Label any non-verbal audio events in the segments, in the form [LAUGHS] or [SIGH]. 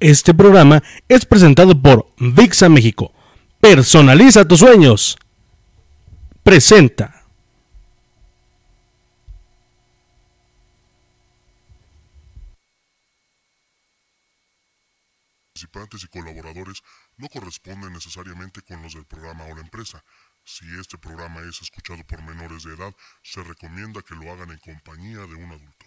Este programa es presentado por VIXA México. Personaliza tus sueños. Presenta. participantes y colaboradores no corresponden necesariamente con los del programa o la empresa. Si este programa es escuchado por menores de edad, se recomienda que lo hagan en compañía de un adulto.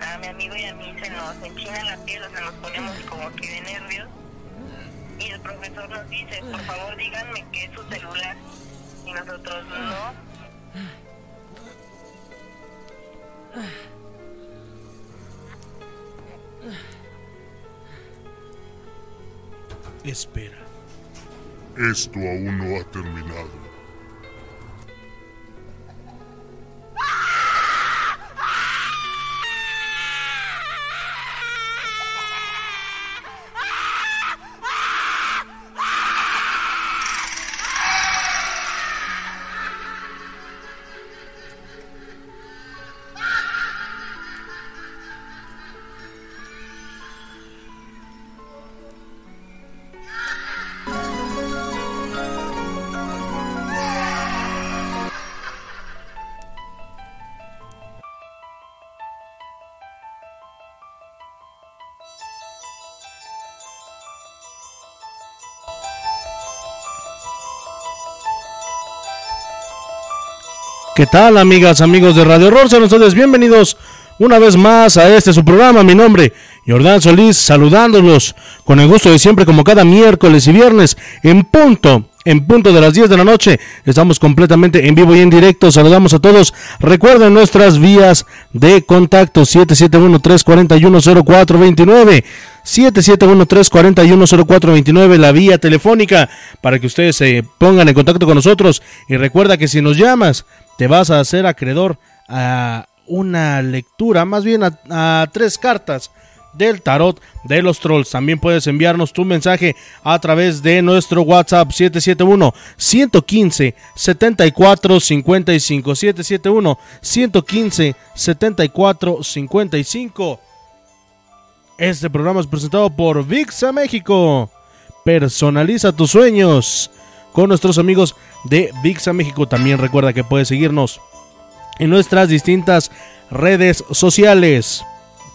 a mi amigo y a mí se nos enchina la piel, o sea, nos ponemos como que de nervios. Y el profesor nos dice, por favor díganme que es su celular. Y nosotros no. Espera. Esto aún no ha terminado. ¿Qué tal, amigas, amigos de Radio Horror? Sean ustedes bienvenidos una vez más a este su programa. Mi nombre, Jordán Solís, saludándolos con el gusto de siempre, como cada miércoles y viernes, en punto, en punto de las 10 de la noche. Estamos completamente en vivo y en directo. Saludamos a todos. Recuerden nuestras vías de contacto: 771-341-0429. 771-341-0429, la vía telefónica, para que ustedes se pongan en contacto con nosotros. Y recuerda que si nos llamas, te vas a hacer acreedor a una lectura, más bien a, tres cartas del tarot de los trolls. También puedes enviarnos tu mensaje a través de nuestro WhatsApp 771 115 74 55 771 115 74 55. Este programa es presentado por VIXA México. Personaliza tus sueños con nuestros amigos de VIXA México. También recuerda que puedes seguirnos en nuestras distintas redes sociales.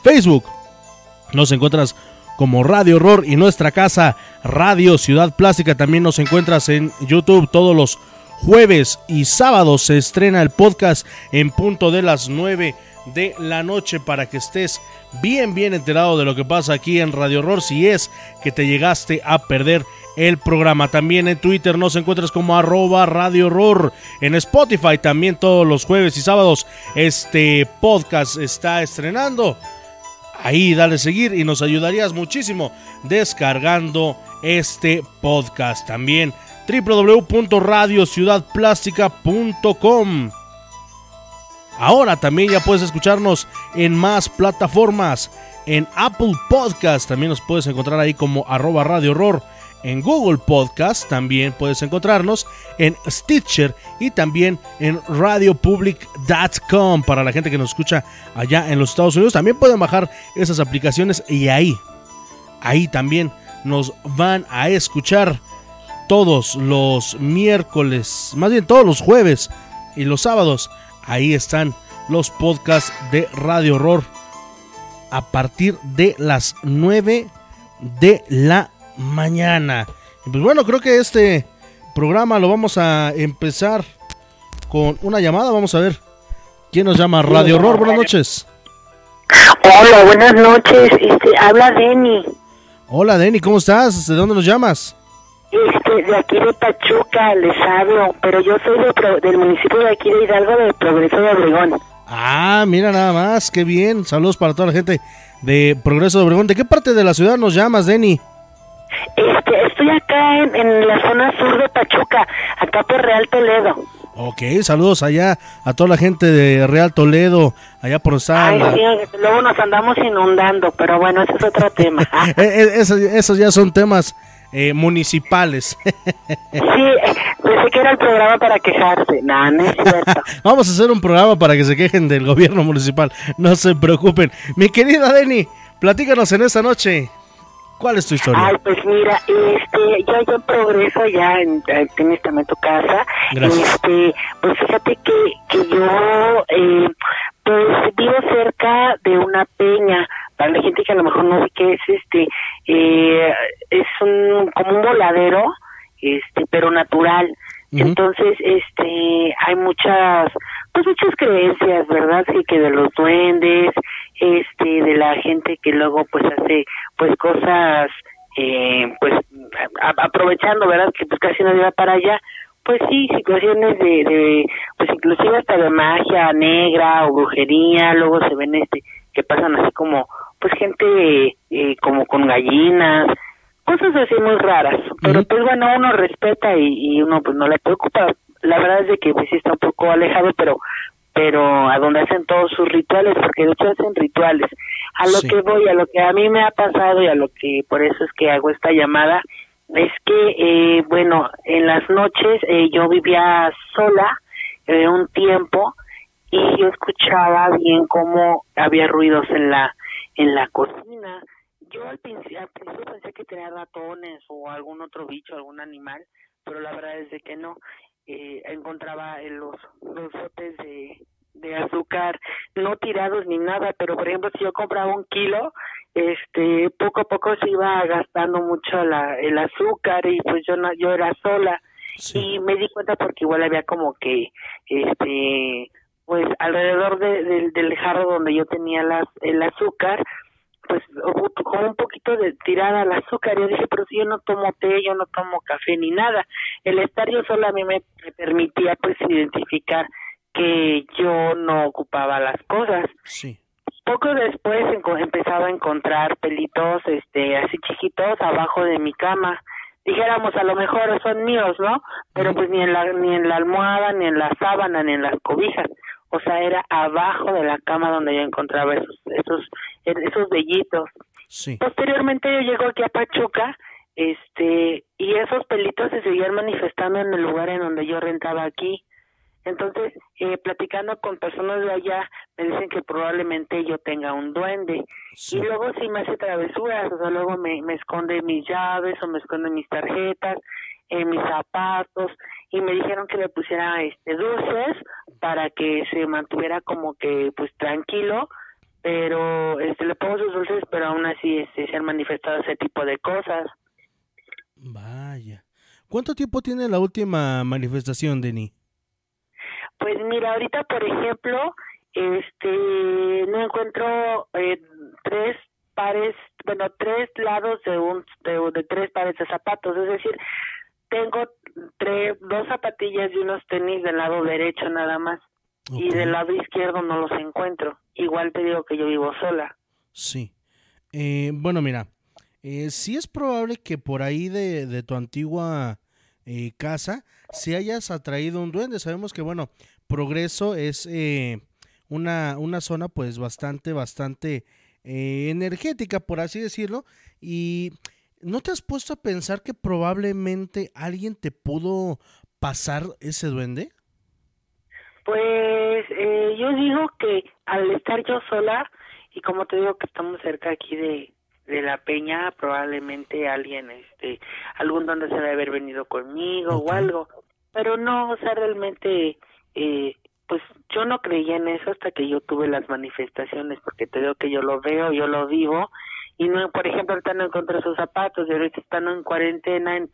Facebook, nos encuentras como Radio Horror y nuestra casa Radio Ciudad Plástica. También nos encuentras en YouTube todos los jueves y sábados. Se estrena el podcast en punto de las 9 de la noche para que estés bien, bien enterado de lo que pasa aquí en Radio Horror. Si es que te llegaste a perder el programa. También en Twitter nos encuentras como arroba Radio Horror. En Spotify también todos los jueves y sábados este podcast está estrenando. Ahí dale seguir y nos ayudarías muchísimo descargando este podcast. También www.radiociudadplástica.com. Ahora también ya puedes escucharnos en más plataformas. En Apple Podcast también nos puedes encontrar ahí como arroba Radio Horror en Google Podcast, también puedes encontrarnos en Stitcher y también en radiopublic.com para la gente que nos escucha allá en los Estados Unidos. También pueden bajar esas aplicaciones y ahí, ahí también nos van a escuchar todos los miércoles, más bien todos los jueves y los sábados. Ahí están los podcasts de Radio Horror a partir de las 9 de la mañana. Pues bueno, creo que este programa lo vamos a empezar con una llamada. Vamos a ver quién nos llama. Radio Horror, buenas noches. Hola, buenas noches. Este, habla Denny. Hola Denny, ¿cómo estás? ¿De dónde nos llamas? Este, de aquí de Pachuca les hablo, pero yo soy del municipio de aquí de Hidalgo, del Progreso de Obregón. Ah, mira nada más, qué bien. Saludos para toda la gente de Progreso de Obregón. ¿De qué parte de la ciudad nos llamas, Denny? Este, estoy acá en, la zona sur de Pachuca, acá por Real Toledo. Ok, saludos allá a toda la gente de Real Toledo, allá por. Ay, sí, luego nos andamos inundando, pero bueno, ese es otro tema. [LAUGHS] Eh, eh, esos, ya son temas eh, municipales. [LAUGHS] sí, pensé que era el programa para quejarse. No, no es cierto. [LAUGHS] Vamos a hacer un programa para que se quejen del gobierno municipal. No se preocupen. Mi querida Denny, platícanos en esta noche. ¿Cuál es tu historia? Ay, pues mira, este, yo ya progreso ya en, tienes también tu casa. Este, pues fíjate que, que yo, eh, pues vivo cerca de una peña. Para la gente que a lo mejor no sé qué es, este, eh, es un, como un voladero, este, pero natural. Entonces, este, hay muchas, pues muchas creencias, ¿verdad? Sí, que de los duendes, este, de la gente que luego pues hace pues cosas, eh, pues aprovechando, ¿verdad? Que pues casi nadie va para allá. Pues sí, situaciones de, de, pues inclusive hasta de magia negra o brujería, luego se ven este, que pasan así como, pues gente eh, como con gallinas, cosas así muy raras, pero pues bueno, uno respeta y, y, uno pues no le preocupa. La verdad es de que pues sí está un poco alejado, pero pero a donde hacen todos sus rituales, porque de hecho hacen rituales. A lo que voy, a lo que a mí me ha pasado y a lo que por eso es que hago esta llamada, es que, eh, bueno, en las noches eh, yo vivía sola eh, un tiempo y yo escuchaba bien cómo había ruidos en la en la cocina yo al principio, pensé que tenía ratones o algún otro bicho, algún animal, pero la verdad es de que no. Eh, encontraba los, los botes de, de azúcar no tirados ni nada, pero por ejemplo si yo compraba un kilo, este poco a poco se iba gastando mucho la, el azúcar y pues yo no, yo era sola y me di cuenta porque igual había como que este pues alrededor de, del jarro donde yo tenía las, el azúcar pues con un poquito de tirada al azúcar. Yo dije, pero si yo no tomo té, yo no tomo café ni nada. El estar yo sola a mí me, permitía pues identificar que yo no ocupaba las cosas. Sí. Poco después empezaba a encontrar pelitos este así chiquitos abajo de mi cama. Dijéramos, a lo mejor son míos, ¿no? Pero pues ni en la ni en la almohada, ni en la sábana, ni en las cobijas o sea, era abajo de la cama donde yo encontraba esos, esos, esos vellitos. Sí. Posteriormente yo llego aquí a Pachuca, este, y esos pelitos se seguían manifestando en el lugar en donde yo rentaba aquí. Entonces, eh, platicando con personas de allá, me dicen que probablemente yo tenga un duende. Y luego sí me hace travesuras, o sea, luego me, me esconde mis llaves o me esconde mis tarjetas en mis zapatos y me dijeron que le pusiera este dulces para que se mantuviera como que pues tranquilo pero este le pongo sus dulces pero aún así este se han manifestado ese tipo de cosas. Vaya. Cuánto tiempo tiene la última manifestación Denny pues mira ahorita por ejemplo este no encuentro eh, tres pares bueno tres lados de un de, de tres pares de zapatos. Es decir tengo tres, dos zapatillas y unos tenis del lado derecho nada más. Y del lado izquierdo no los encuentro. Igual te digo que yo vivo sola. Sí. Eh, bueno, mira, eh, sí es probable que por ahí de, de tu antigua eh, casa se hayas atraído un duende. Sabemos que, bueno, Progreso es eh, una, una zona pues bastante, bastante energética, por así decirlo. Y ¿no te has puesto a pensar que probablemente alguien te pudo pasar ese duende? Pues eh, yo digo que al estar yo sola, y como te digo que estamos cerca aquí de, de la peña, probablemente alguien, este, algún donde se debe haber venido conmigo o algo, pero no, o sea, realmente, eh, pues yo no creía en eso hasta que yo tuve las manifestaciones, porque te digo que yo lo veo, yo lo vivo, y no, por ejemplo, ahorita no encontré sus zapatos, y ahorita están en cuarentena, en,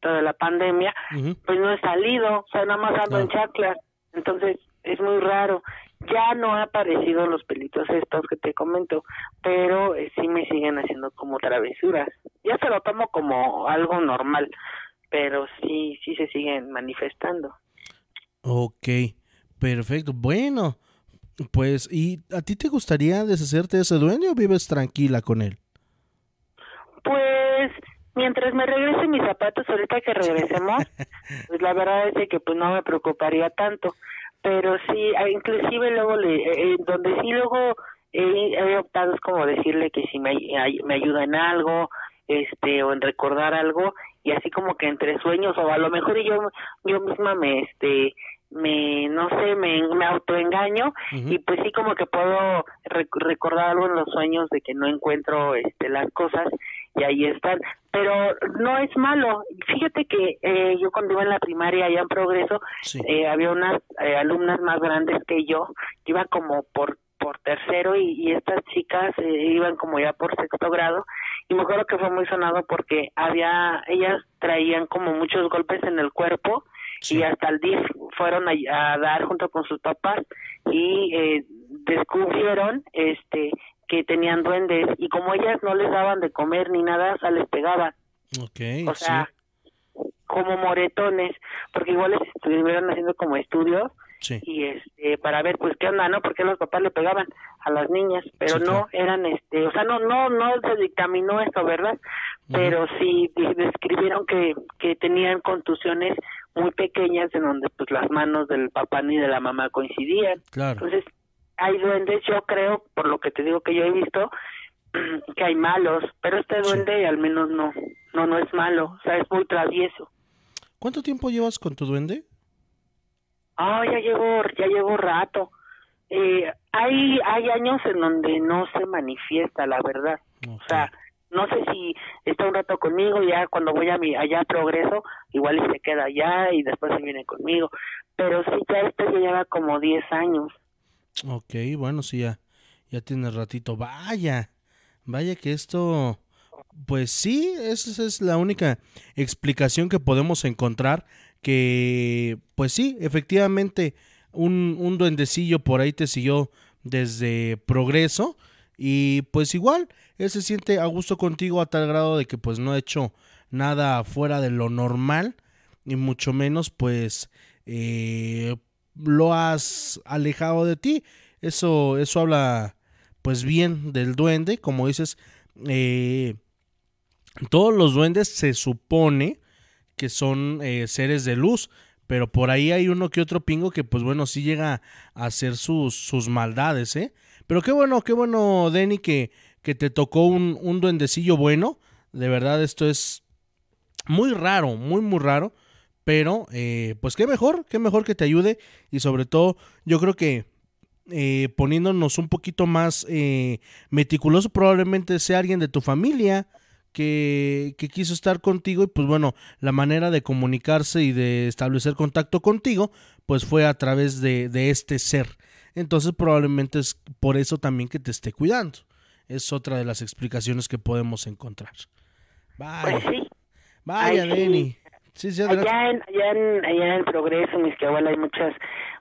toda la pandemia, pues no he salido, o sea, nada más ando en chaclas, entonces es muy raro. Ya no ha aparecido los pelitos estos que te comento, pero eh, sí me siguen haciendo como travesuras. Ya se lo tomo como algo normal, pero sí, sí se siguen manifestando. Ok, perfecto. Bueno, pues, ¿y a ti te gustaría deshacerte de ese dueño o vives tranquila con él? Pues, mientras me regresen mis zapatos ahorita que regresemos, [LAUGHS] pues la verdad es que pues no me preocuparía tanto pero sí, inclusive luego le, eh, eh, donde sí luego he optado es como decirle que si me, me ayuda en algo, este, o en recordar algo, y así como que entre sueños, o a lo mejor yo, yo misma me, este, me, no sé, me, me autoengaño, y pues sí como que puedo recordar algo en los sueños de que no encuentro, este, las cosas, y ahí están. Pero no es malo. Fíjate que eh, yo cuando iba en la primaria allá en Progreso, eh, había unas eh, alumnas más grandes que yo, que iban como por por tercero y, estas chicas iban como ya por sexto grado y me acuerdo que fue muy sonado porque había ellas traían como muchos golpes en el cuerpo y hasta el DIF fueron a, dar junto con sus papás y descubrieron este que tenían duendes y como ellas no les daban de comer ni nada, o sea, les pegaban. Okay, o sea, como moretones, porque igual les estuvieron haciendo como estudios y este para ver pues qué onda, ¿no? Porque los papás le pegaban a las niñas, pero no eran este, o sea, no no no se dictaminó esto, ¿verdad? Pero sí describieron que que tenían contusiones muy pequeñas en donde pues las manos del papá ni de la mamá coincidían. Claro. Entonces, hay duendes, yo creo, por lo que te digo que yo he visto, [CLEARS THROAT] que hay malos, pero este duende al menos no, no, no es malo, o sea, es muy travieso. ¿Cuánto tiempo llevas con tu duende? Ah, ya llevo, ya llevo rato. Eh, hay, hay años en donde no se manifiesta, la verdad. O sea, no sé si está un rato conmigo, ya cuando voy a mi, allá progreso, igual se queda allá y después se viene conmigo. Pero sí, ya este lleva como 10 años. Ok, bueno, sí, ya, ya tiene ratito. Vaya, vaya que esto, pues sí, esa es la única explicación que podemos encontrar. Que, pues sí, efectivamente, un, un duendecillo por ahí te siguió desde progreso. Y pues igual, él se siente a gusto contigo a tal grado de que pues no ha hecho nada fuera de lo normal. Y mucho menos pues eh, lo has alejado de ti. Eso, eso habla pues bien del duende, como dices, eh, todos los duendes se supone que son eh, seres de luz, pero por ahí hay uno que otro pingo que pues bueno, sí llega a hacer sus, sus maldades, ¿eh? Pero qué bueno, qué bueno, Denny, que, que te tocó un, un duendecillo bueno. De verdad, esto es muy raro, muy, muy raro. Pero, eh, pues qué mejor, qué mejor que te ayude. Y sobre todo, yo creo que eh, poniéndonos un poquito más eh, meticuloso, probablemente sea alguien de tu familia que, que, quiso estar contigo. Y pues bueno, la manera de comunicarse y de establecer contacto contigo, pues fue a través de, de este ser. Entonces, probablemente es por eso también que te esté cuidando. Es otra de las explicaciones que podemos encontrar. Vaya, pues vaya, Denny allá, en, allá, en, allá en Progreso, mis que hay muchas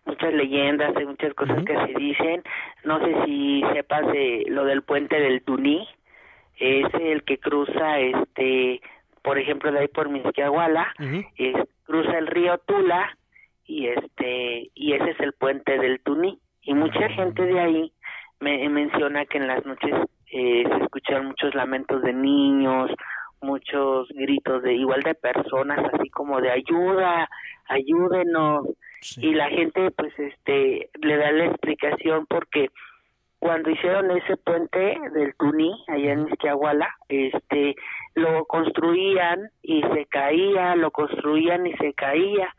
muchas leyendas, hay muchas cosas que se dicen. No sé si sepas de lo del puente del Tuní, es el que cruza, este, por ejemplo, de ahí por Misquiahuala, cruza el río Tula y este y ese es el puente del Tuní y mucha gente de ahí me menciona que en las noches eh, se escuchan muchos lamentos de niños muchos gritos de igual de personas así como de ayuda ayúdenos y la gente pues este le da la explicación porque cuando hicieron ese puente del Tuní, allá en Izquiahuala, este, lo construían y se caía, lo construían y se caía,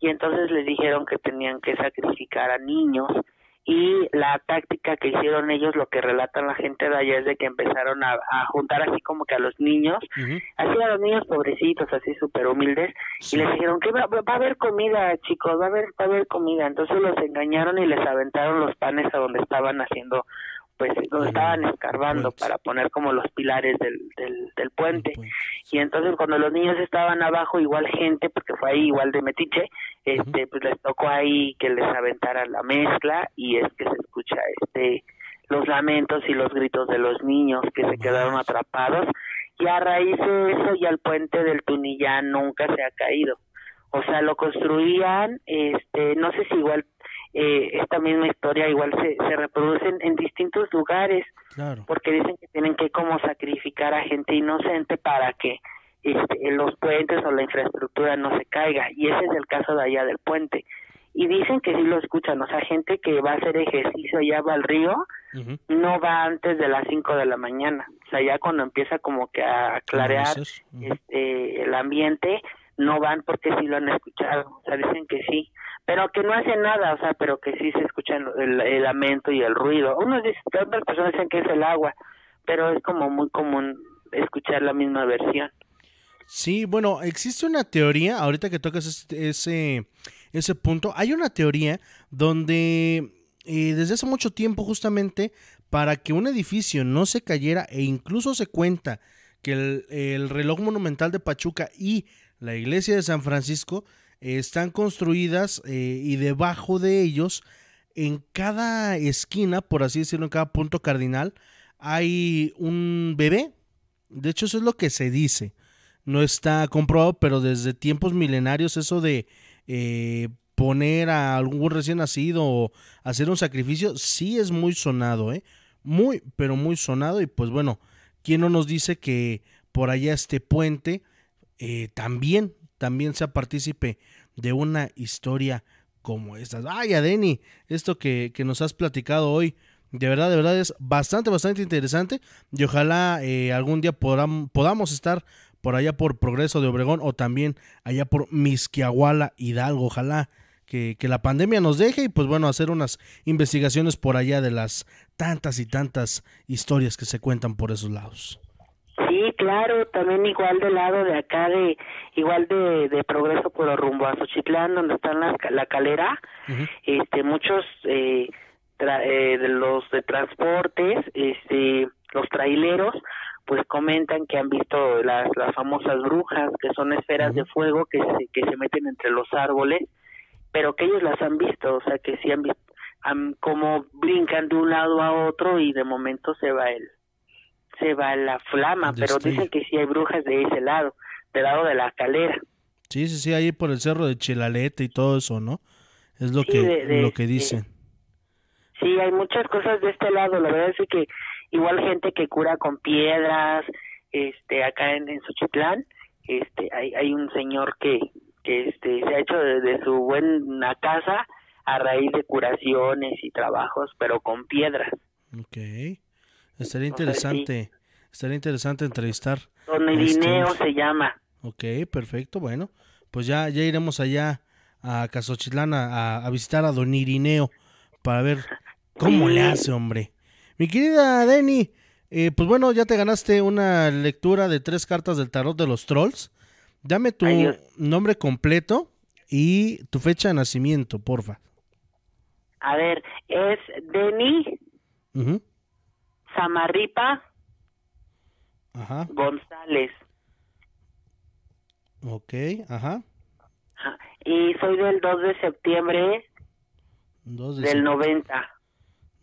y entonces les dijeron que tenían que sacrificar a niños, y la táctica que hicieron ellos, lo que relatan la gente de allá es de que empezaron a, juntar así como que a los niños, así a los niños pobrecitos, así súper humildes, y les dijeron que va, va, a haber comida, chicos, va a haber, va a haber comida. Entonces los engañaron y les aventaron los panes a donde estaban haciendo pues lo estaban escarbando para poner como los pilares del, del, puente. Y entonces cuando los niños estaban abajo, igual gente, porque fue ahí igual de metiche, este, pues les tocó ahí que les aventara la mezcla y es que se escucha este los lamentos y los gritos de los niños que se quedaron atrapados. Y a raíz de eso ya el puente del Tunillán nunca se ha caído. O sea, lo construían, este, no sé si igual eh, esta misma historia igual se, se reproduce en, distintos lugares, porque dicen que tienen que como sacrificar a gente inocente para que este, los puentes o la infraestructura no se caiga, y ese es el caso de allá del puente. Y dicen que sí lo escuchan, o sea, gente que va a hacer ejercicio allá va al río, no va antes de las 5 de la mañana, o sea, ya cuando empieza como que a clarear este, el ambiente, no van porque sí lo han escuchado, o sea, dicen que sí pero que no hace nada, o sea, pero que sí se escucha el, lamento y el ruido. Unos dicen, otras personas dicen que es el agua, pero es como muy común escuchar la misma versión. Sí, bueno, existe una teoría, ahorita que tocas ese, ese punto, hay una teoría donde eh, desde hace mucho tiempo justamente para que un edificio no se cayera e incluso se cuenta que el reloj monumental de Pachuca y la iglesia de San Francisco están construidas eh, y debajo de ellos, en cada esquina, por así decirlo, en cada punto cardinal, hay un bebé. De hecho, eso es lo que se dice. No está comprobado, pero desde tiempos milenarios eso de eh, poner a algún recién nacido o hacer un sacrificio, sí es muy sonado, ¿eh? Muy, pero muy sonado. Y pues bueno, ¿quién no nos dice que por allá este puente eh, también también sea partícipe de una historia como esta. Ay, Adeni, esto que, nos has platicado hoy, de verdad, de verdad es bastante, bastante interesante y ojalá eh, algún día podamos estar por allá por Progreso de Obregón o también allá por Misquiahuala, Hidalgo. Ojalá que, que, la pandemia nos deje y pues bueno, hacer unas investigaciones por allá de las tantas y tantas historias que se cuentan por esos lados. Sí, claro, también igual del lado de acá de igual de, de progreso por rumbo a Xochitlán donde están las, la calera, este muchos eh, eh, de los de transportes, este los traileros pues comentan que han visto las las famosas brujas que son esferas de fuego que se que se meten entre los árboles, pero que ellos las han visto, o sea que sí han visto como brincan de un lado a otro y de momento se va el se va la flama, pero dicen que sí hay brujas de ese lado, del lado de la calera. Sí, sí, sí, ahí por el cerro de Chilalete y todo eso, ¿no? Es lo que lo que dicen. sí, hay muchas cosas de este lado, la verdad es que igual gente que cura con piedras, este acá en, en Xochitlán, este hay hay un señor que que este se ha hecho de, su buena casa a raíz de curaciones y trabajos, pero con piedras. Okay. Estaría interesante, estaría interesante entrevistar. Don Irineo se llama. Ok, perfecto, bueno, pues ya, ya iremos allá a Casochitlán a, visitar a Don Irineo para ver cómo le hace, hombre. Mi querida Denny, eh, pues bueno, ya te ganaste una lectura de tres cartas del tarot de los trolls. Dame tu nombre completo y tu fecha de nacimiento, porfa. A ver, es Denny Samarripa ajá. González. Ok, ajá. Y soy del 2 de septiembre del 90.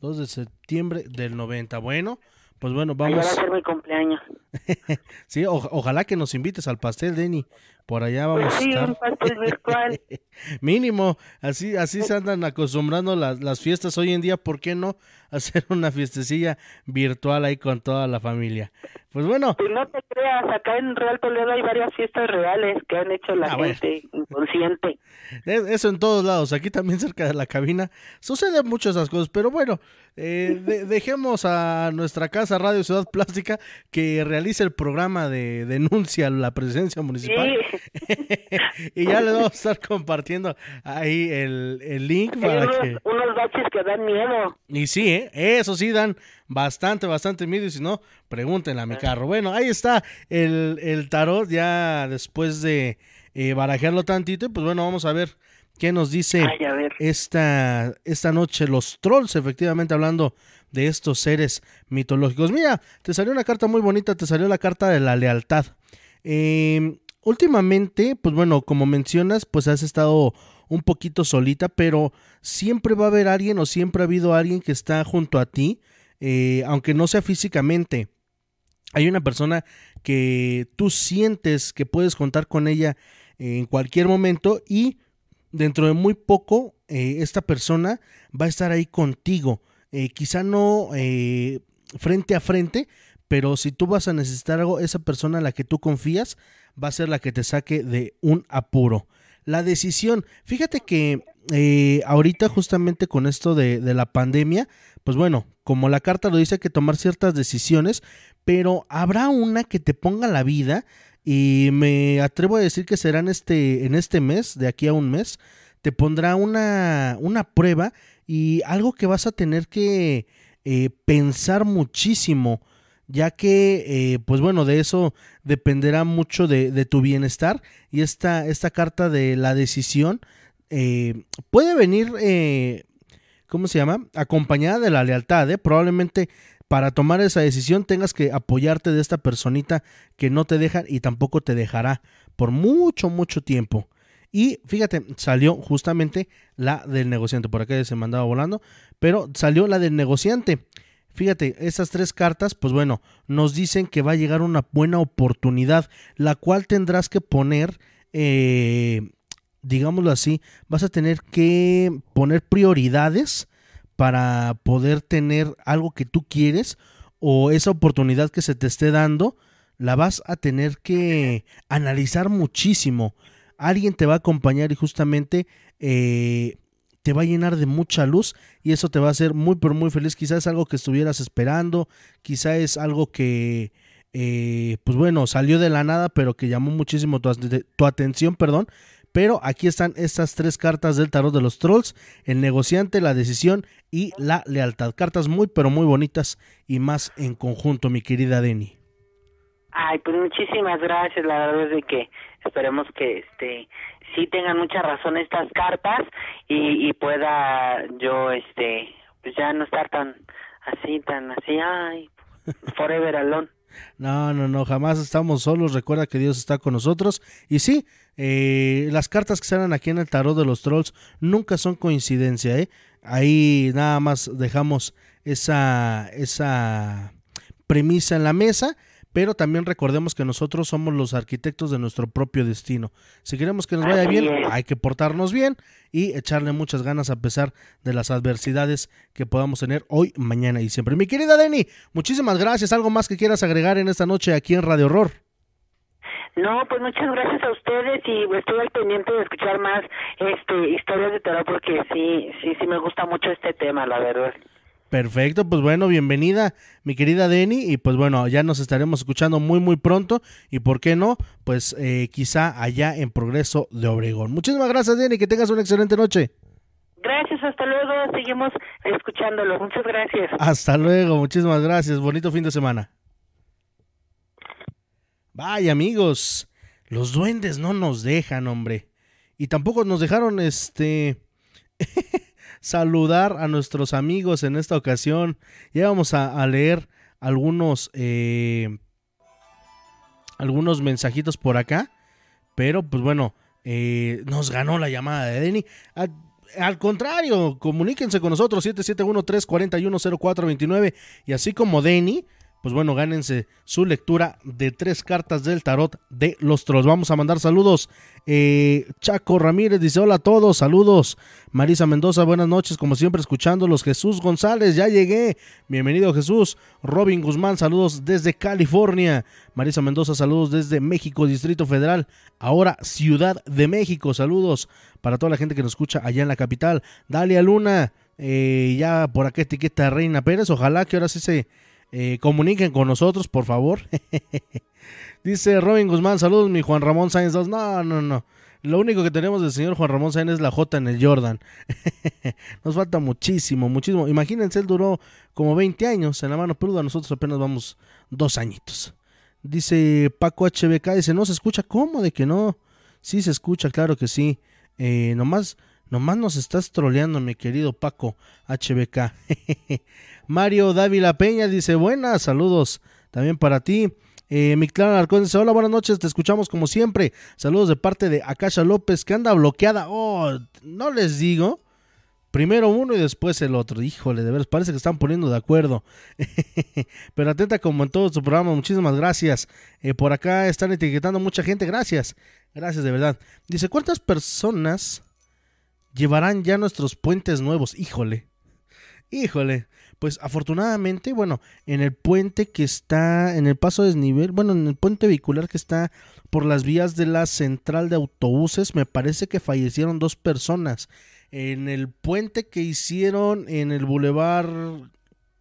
2 de septiembre del 90. Bueno, pues bueno, vamos. a ser mi cumpleaños. [LAUGHS] sí, ojalá que nos invites al pastel, Denny. Por allá vamos sí, a estar. un pastel virtual. [LAUGHS] Mínimo, así, así se andan acostumbrando las, las fiestas hoy en día, ¿por qué no hacer una fiestecilla virtual ahí con toda la familia? Pues bueno. Pues no te creas, acá en Real Toledo hay varias fiestas reales que han hecho la ah, gente inconsciente. [LAUGHS] Eso en todos lados, aquí también cerca de la cabina suceden muchas esas cosas, pero bueno, eh, dejemos a nuestra casa Radio Ciudad Plástica que realice el programa de denuncia a la presidencia municipal. [LAUGHS] y ya le vamos a estar compartiendo ahí el, el link para que... Unos baches que dan miedo. Y sí, ¿eh? eso sí dan bastante, bastante miedo. Y si no, pregúntenle a mi carro. Bueno, ahí está el, el tarot ya después de eh, barajearlo tantito. Y pues bueno, vamos a ver qué nos dice esta, esta noche los trolls, efectivamente hablando de estos seres mitológicos. Mira, te salió una carta muy bonita, te salió la carta de la lealtad. Eh, últimamente, pues bueno, como mencionas, pues has estado un poquito solita, pero siempre va a haber alguien o siempre ha habido alguien que está junto a ti, eh, aunque no sea físicamente. Hay una persona que tú sientes que puedes contar con ella en cualquier momento y dentro de muy poco eh, esta persona va a estar ahí contigo. Eh, quizá no frente a frente, pero si tú vas a necesitar algo, esa persona a la que tú confías va a ser la que te saque de un apuro. La decisión, fíjate que eh, ahorita justamente con esto de, de la pandemia, pues bueno, como la carta lo dice, hay que tomar ciertas decisiones, pero habrá una que te ponga la vida y me atrevo a decir que será en este, en este mes, de aquí a un mes, te pondrá una, una prueba y algo que vas a tener que eh, pensar muchísimo ya que, eh, pues bueno, de eso dependerá mucho de, tu bienestar y esta, esta, carta de la decisión eh, puede venir, eh, ¿cómo se llama? Acompañada de la lealtad. Probablemente para tomar esa decisión tengas que apoyarte de esta personita que no te deja y tampoco te dejará por mucho, mucho tiempo. Y fíjate, salió justamente la del negociante. Por acá se mandaba volando, pero salió la del negociante. Fíjate, esas tres cartas, pues bueno, nos dicen que va a llegar una buena oportunidad, la cual tendrás que poner, eh, digámoslo así, vas a tener que poner prioridades para poder tener algo que tú quieres o esa oportunidad que se te esté dando, la vas a tener que analizar muchísimo. Alguien te va a acompañar y justamente eh, te va a llenar de mucha luz y eso te va a hacer muy pero muy feliz. Quizás es algo que estuvieras esperando, quizás es algo que, eh, pues bueno, salió de la nada, pero que llamó muchísimo tu, tu, atención, perdón. Pero aquí están estas tres cartas del tarot de los trolls, el negociante, la decisión y la lealtad. Cartas muy pero muy bonitas y más en conjunto, mi querida Deni. Ay, pues muchísimas gracias, la verdad es de que esperemos que este sí tengan mucha razón estas cartas y, y pueda yo este pues ya no estar tan así tan así ay forever alone no, no, no, jamás estamos solos. Recuerda que Dios está con nosotros. Y sí, eh, las cartas que salen aquí en el tarot de los trolls nunca son coincidencia. ¿eh? Ahí nada más dejamos esa, esa premisa en la mesa pero también recordemos que nosotros somos los arquitectos de nuestro propio destino. Si queremos que nos vaya bien, hay que portarnos bien y echarle muchas ganas a pesar de las adversidades que podamos tener hoy, mañana y siempre. Mi querida Deni, muchísimas gracias. ¿Algo más que quieras agregar en esta noche aquí en Radio Horror? No, pues muchas gracias a ustedes y estoy al pendiente de escuchar más este historias de terror porque sí, sí, sí me gusta mucho este tema, la verdad. Perfecto, pues bueno, bienvenida mi querida Deni y pues bueno, ya nos estaremos escuchando muy muy pronto y por qué no, pues eh, quizá allá en Progreso de Obregón. Muchísimas gracias Deni, que tengas una excelente noche. Gracias, hasta luego, seguimos escuchándolo, muchas gracias. Hasta luego, muchísimas gracias, bonito fin de semana. Vaya amigos, los duendes no nos dejan, hombre. Y tampoco nos dejaron este... [LAUGHS] saludar a nuestros amigos en esta ocasión. Ya vamos a, leer algunos, eh, algunos mensajitos por acá. Pero pues bueno, eh, nos ganó la llamada de Denny. Al, contrario, comuníquense con nosotros 771-341-0429 y así como Denny, pues bueno, gánense su lectura de tres cartas del tarot de los trolls. Vamos a mandar saludos. Eh, Chaco Ramírez dice hola a todos, saludos. Marisa Mendoza, buenas noches, como siempre escuchándolos. Jesús González, ya llegué. Bienvenido Jesús. Robin Guzmán, saludos desde California. Marisa Mendoza, saludos desde México, Distrito Federal. Ahora Ciudad de México, saludos para toda la gente que nos escucha allá en la capital. Dalia Luna, eh, ya por acá etiqueta Reina Pérez. Ojalá que ahora sí se eh, comuniquen con nosotros, por favor. [LAUGHS] Dice Robin Guzmán, saludos mi Juan Ramón Sáenz 2. No, no, no. Lo único que tenemos del señor Juan Ramón Sáenz es la J en el Jordan. [LAUGHS] Nos falta muchísimo, muchísimo. Imagínense, él duró como 20 años en la mano peluda. Nosotros apenas vamos dos añitos. Dice Paco HBK, dice, no se escucha. ¿Cómo de que no? Sí se escucha, claro que sí. Eh, nomás, nomás nos estás troleando, mi querido Paco HBK. [LAUGHS] Mario Dávila Peña dice, buenas, saludos también para ti. Eh, Mictlán Arcón dice, hola, buenas noches, te escuchamos como siempre. Saludos de parte de Akasha López, que anda bloqueada. Oh, no les digo. Primero uno y después el otro. Híjole, de veras, parece que están poniendo de acuerdo. [LAUGHS] Pero atenta como en todo su programa, muchísimas gracias. Eh, por acá están etiquetando mucha gente, gracias. Gracias de verdad. Dice, ¿cuántas personas llevarán ya nuestros puentes nuevos? Híjole. Híjole pues afortunadamente, bueno, en el puente que está en el paso desnivel, bueno, en el puente vehicular que está por las vías de la central de autobuses, me parece que fallecieron dos personas. En el puente que hicieron en el bulevar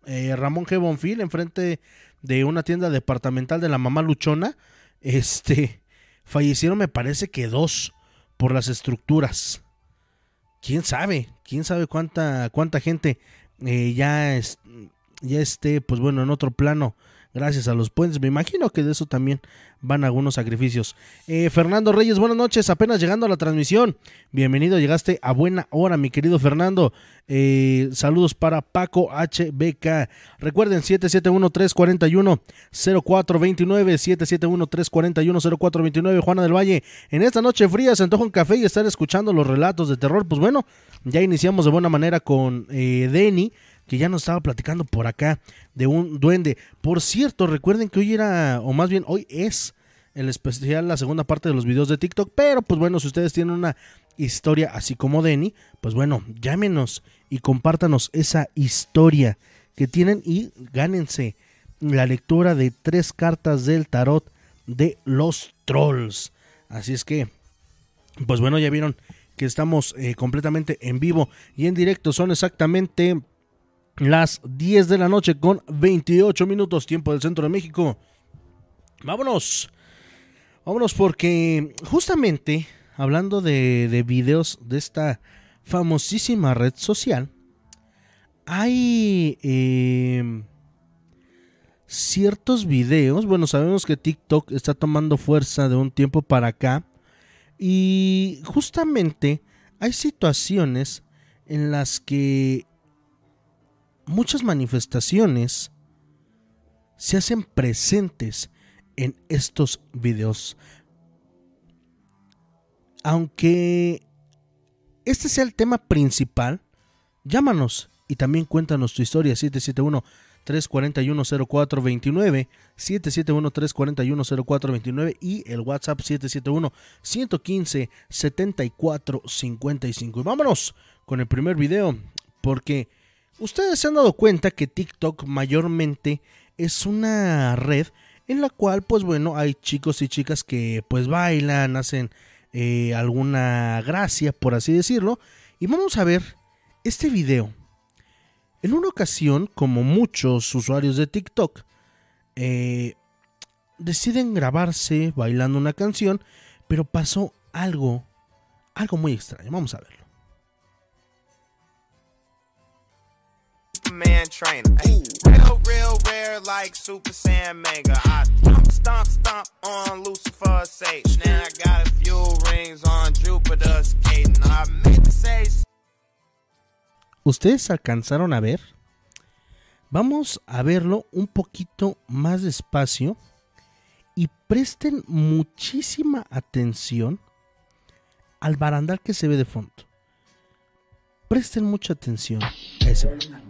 eh, Ramón G. Bonfil, enfrente de una tienda departamental de la mamá Luchona, este, fallecieron me parece que dos por las estructuras. ¿Quién sabe? ¿Quién sabe cuánta, cuánta gente? Eh, ya, es, ya esté, pues bueno, en otro plano gracias a los puentes. Me imagino que de eso también van algunos sacrificios. Eh, Fernando Reyes, buenas noches, apenas llegando a la transmisión. Bienvenido, llegaste a buena hora, mi querido Fernando. Eh, saludos para Paco HBK. Recuerden, 771-341-0429, 771-341-0429, Juana del Valle. En esta noche fría se antoja un café y estar escuchando los relatos de terror. Pues bueno, ya iniciamos de buena manera con eh, Denny que ya nos estaba platicando por acá de un duende. Por cierto, recuerden que hoy era, o más bien hoy es el especial, la segunda parte de los videos de TikTok. Pero pues bueno, si ustedes tienen una historia así como Denny, pues bueno, llámenos y compártanos esa historia que tienen y gánense la lectura de tres cartas del tarot de los trolls. Así es que, pues bueno, ya vieron que estamos eh, completamente en vivo y en directo. Son exactamente las 10 de la noche con 28 minutos tiempo del centro de México. Vámonos. Vámonos porque justamente hablando de, de videos de esta famosísima red social, hay eh, ciertos videos, bueno, sabemos que TikTok está tomando fuerza de un tiempo para acá y justamente hay situaciones en las que muchas manifestaciones se hacen presentes en estos videos. Aunque este sea el tema principal, llámanos y también cuéntanos tu historia 771 341 0429 771 341 0429 y el WhatsApp 771 115 7455. Y vámonos con el primer video porque Ustedes se han dado cuenta que TikTok mayormente es una red en la cual, pues bueno, hay chicos y chicas que pues bailan, hacen eh, alguna gracia, por así decirlo. Y vamos a ver este video. En una ocasión, como muchos usuarios de TikTok, eh, deciden grabarse bailando una canción, pero pasó algo, algo muy extraño. Vamos a verlo. Man trainer. Ay, real, real rare like Super Saiyan Mega. I stomp, stomp on Lucifer's stage. Now I got a few rings on Jupiter's skating. I meant to say. ¿Ustedes alcanzaron a ver? Vamos a verlo un poquito más despacio y presten muchísima atención al barandal que se ve de fondo. Presten mucha atención a ese barandal.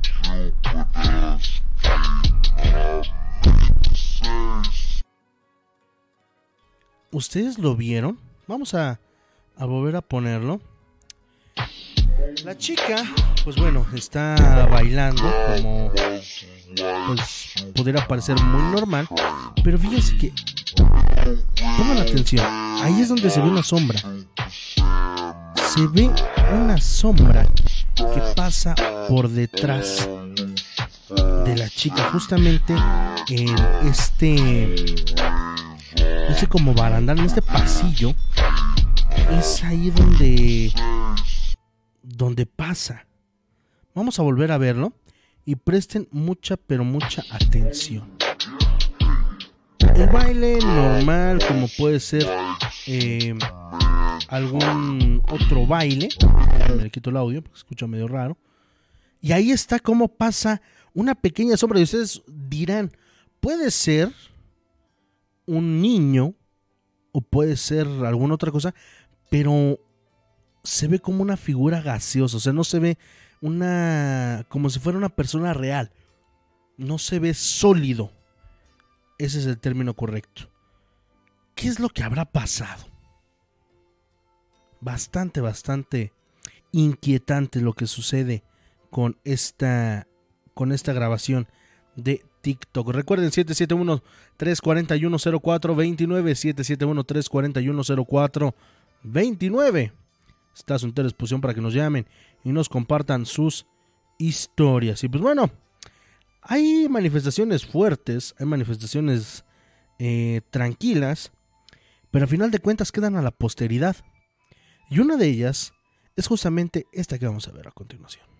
¿Ustedes lo vieron? Vamos a, volver a ponerlo. La chica, pues bueno, está bailando como pues pudiera parecer muy normal, pero fíjense que pongan atención, ahí es donde se ve una sombra. Se ve una sombra que pasa por detrás de la chica, justamente en este este como barandal, en este pasillo. Es ahí donde donde pasa. Vamos a volver a verlo y presten mucha pero mucha atención. El baile normal como puede ser eh, algún otro baile. Me le quito el audio porque escucha medio raro. Y ahí está cómo pasa una pequeña sombra. Y ustedes dirán, puede ser un niño o puede ser alguna otra cosa, pero se ve como una figura gaseosa, o sea, no se ve una como si fuera una persona real. No se ve sólido. Ese es el término correcto. ¿Qué es lo que habrá pasado? Bastante, bastante inquietante lo que sucede con esta con esta grabación de TikTok. Recuerden 771-341-0429, 771-341-0429. Está su disposición para que nos llamen y nos compartan sus historias. Y pues bueno, hay manifestaciones fuertes, hay manifestaciones eh, tranquilas, pero a final de cuentas quedan a la posteridad. Y una de ellas es justamente esta que vamos a ver a continuación.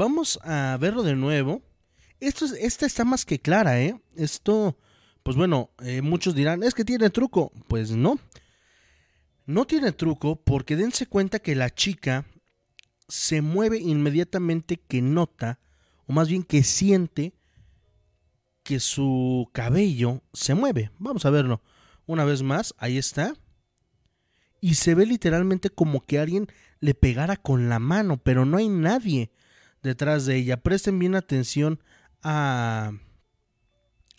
Vamos a verlo de nuevo. Esto, esta está más que clara, ¿eh? Esto, pues bueno, eh, muchos dirán, es que tiene truco. Pues no. No tiene truco porque dense cuenta que la chica se mueve inmediatamente que nota, o más bien que siente que su cabello se mueve. Vamos a verlo. Una vez más, ahí está. Y se ve literalmente como que alguien le pegara con la mano, pero no hay nadie detrás de ella. Presten bien atención a,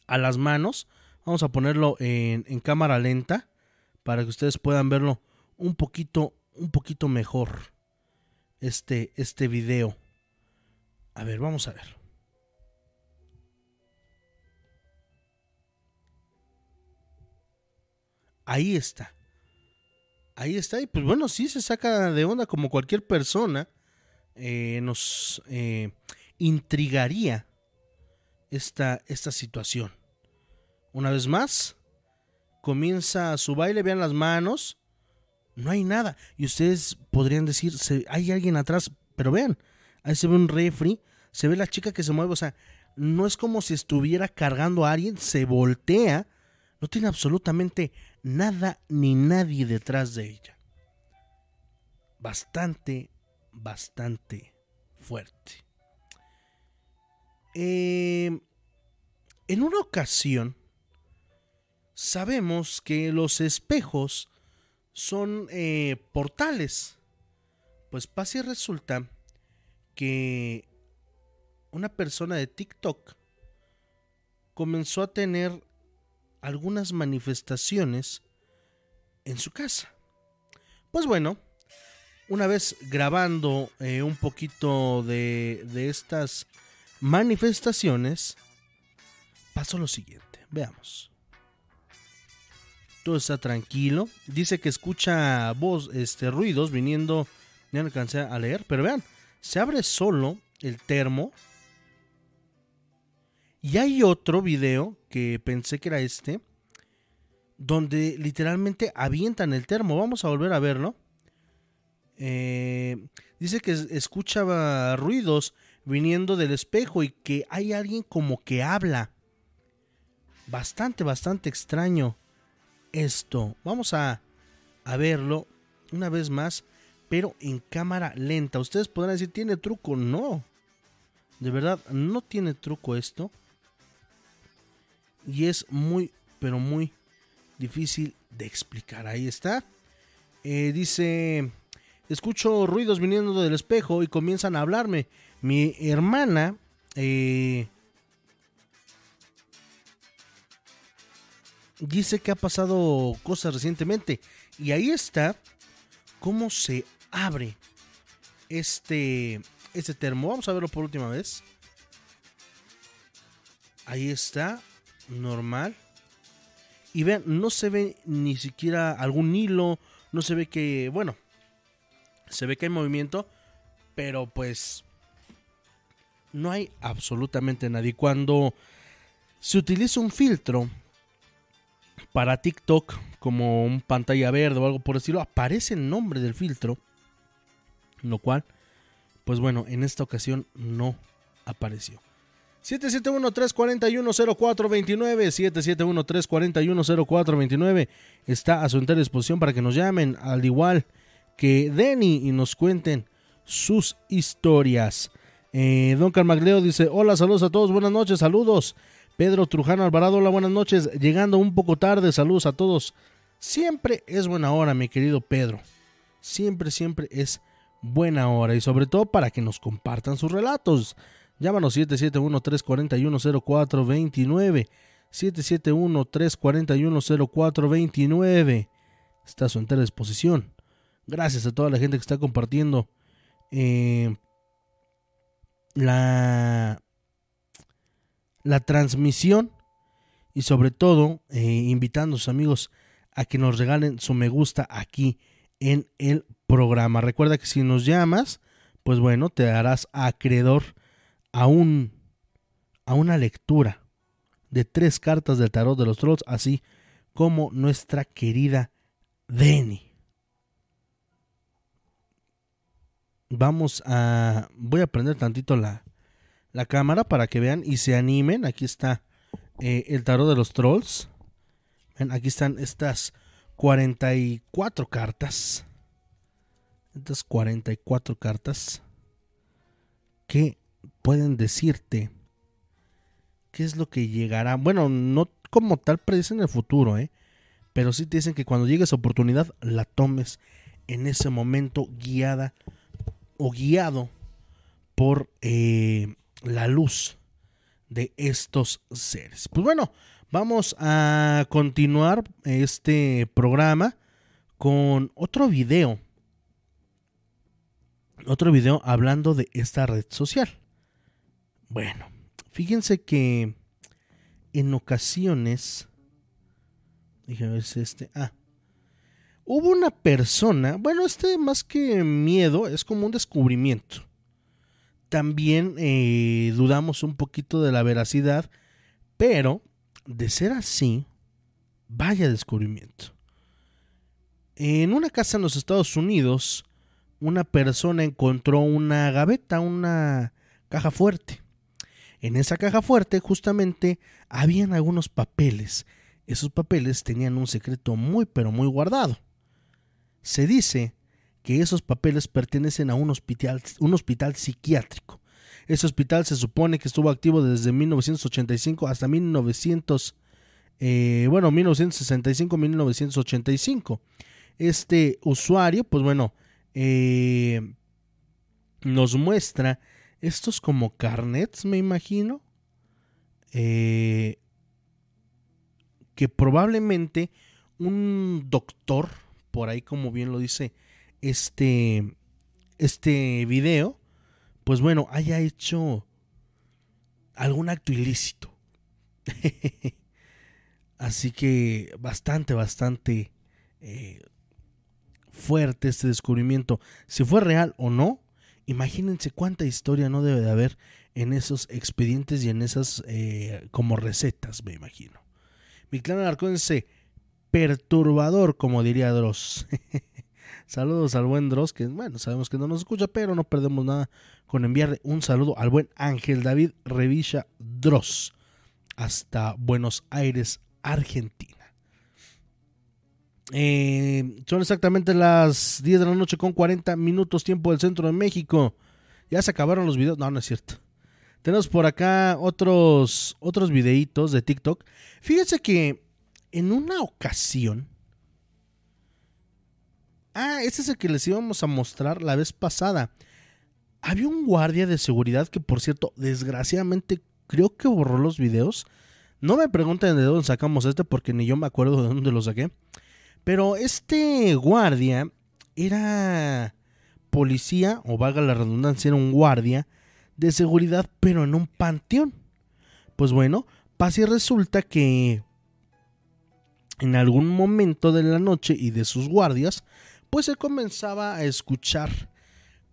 a las manos. Vamos a ponerlo en, en, cámara lenta para que ustedes puedan verlo un poquito, un poquito mejor. Este, este video. A ver, vamos a ver. Ahí está. Ahí está. Y pues bueno, sí se saca de onda como cualquier persona eh, nos eh, intrigaría esta, esta situación. Una vez más, comienza su baile, vean las manos, no hay nada. Y ustedes podrían decir, hay alguien atrás, pero vean, ahí se ve un refri, se ve la chica que se mueve, o sea, no es como si estuviera cargando a alguien, se voltea, no tiene absolutamente nada ni nadie detrás de ella. Bastante, bastante fuerte. Eh, en una ocasión, sabemos que los espejos son eh, portales. Pues pasa y resulta que una persona de TikTok comenzó a tener algunas manifestaciones en su casa. Pues bueno, una vez grabando eh, un poquito de, de estas manifestaciones, pasó lo siguiente. Veamos. Todo está tranquilo. Dice que escucha voz, este, ruidos viniendo. No alcancé a leer, pero vean, se abre solo el termo. Y hay otro video que pensé que era este, donde literalmente avientan el termo. Vamos a volver a verlo. Eh, Dice que escuchaba ruidos viniendo del espejo y que hay alguien como que habla. Bastante, bastante extraño esto. Vamos a, verlo una vez más, pero en cámara lenta. Ustedes podrán decir, ¿tiene truco? No. De verdad, no tiene truco esto. Y es muy, pero muy difícil de explicar. Ahí está. Eh, dice, escucho ruidos viniendo del espejo y comienzan a hablarme. Mi hermana... Eh, dice que ha pasado cosas recientemente. Y ahí está cómo se abre este, este termo. Vamos a verlo por última vez. Ahí está, normal. Y vean, no se ve ni siquiera algún hilo, no se ve que, bueno, se ve que hay movimiento, pero pues no hay absolutamente nadie. Cuando se utiliza un filtro para TikTok, como un pantalla verde o algo por el estilo, aparece el nombre del filtro, lo cual, pues bueno, en esta ocasión no apareció. 771-341-0429, 771-341-0429 está a su entera disposición para que nos llamen, al igual que Denny, y nos cuenten sus historias. Eh, Don Carmagleo dice, hola, saludos a todos, buenas noches, saludos. Pedro Trujano Alvarado, hola, buenas noches. Llegando un poco tarde, saludos a todos. Siempre es buena hora, mi querido Pedro. Siempre, siempre es buena hora. Y sobre todo para que nos compartan sus relatos. Llámanos 771-341-0429. 771-341-0429. Está a su entera disposición. Gracias a toda la gente que está compartiendo eh, la la transmisión y sobre todo eh, invitando a sus amigos a que nos regalen su me gusta aquí en el programa. Recuerda que si nos llamas, pues bueno, te harás acreedor a un a una lectura de tres cartas del tarot de los trolls, así como nuestra querida Denny. Vamos a voy a prender tantito la la cámara para que vean y se animen. Aquí está eh, el tarot de los trolls. Ven, aquí están estas 44 cartas. Estas 44 cartas que pueden decirte qué es lo que llegará. Bueno, no como tal predicen el futuro, ¿eh? pero sí te dicen que cuando llegue esa oportunidad la tomes en ese momento guiada o guiado por eh, la luz de estos seres. Pues bueno, vamos a continuar este programa con otro video. Otro video hablando de esta red social. Bueno, fíjense que en ocasiones... Déjenme ver si este... Ah. Hubo una persona, bueno, este más que miedo, es como un descubrimiento también eh, dudamos un poquito de la veracidad, pero de ser así, vaya descubrimiento. En una casa en los Estados Unidos, una persona encontró una gaveta, una caja fuerte. En esa caja fuerte justamente habían algunos papeles. Esos papeles tenían un secreto muy pero muy guardado. Se dice que esos papeles pertenecen a un hospital, un hospital psiquiátrico. Ese hospital se supone que estuvo activo desde 1985 hasta 1900, eh, bueno, 1965-1985. Este usuario, pues bueno, eh, nos muestra estos como carnets, me imagino, eh, que probablemente un doctor, por ahí como bien lo dice este, este video, pues bueno, haya hecho algún acto ilícito. [LAUGHS] Así que bastante, bastante eh, fuerte este descubrimiento. Si fue real o no, imagínense cuánta historia no debe de haber en esos expedientes y en esas eh, como recetas, me imagino. Mi clan arconce perturbador, como diría Dross. [LAUGHS] Saludos al buen Dross, que bueno, sabemos que no nos escucha, pero no perdemos nada con enviarle un saludo al buen Ángel David Revilla Dross, hasta Buenos Aires, Argentina. Eh, son exactamente las 10 de la noche con 40 minutos tiempo del centro de México. Ya se acabaron los videos. No, no es cierto. Tenemos por acá otros, otros videitos de TikTok. Fíjense que en una ocasión Ah, este es el que les íbamos a mostrar la vez pasada. Había un guardia de seguridad que, por cierto, desgraciadamente creo que borró los videos. No me pregunten de dónde sacamos este porque ni yo me acuerdo de dónde lo saqué. Pero este guardia era policía, o valga la redundancia, era un guardia de seguridad, pero en un panteón. Pues bueno, pasa y resulta que en algún momento de la noche y de sus guardias, pues se comenzaba a escuchar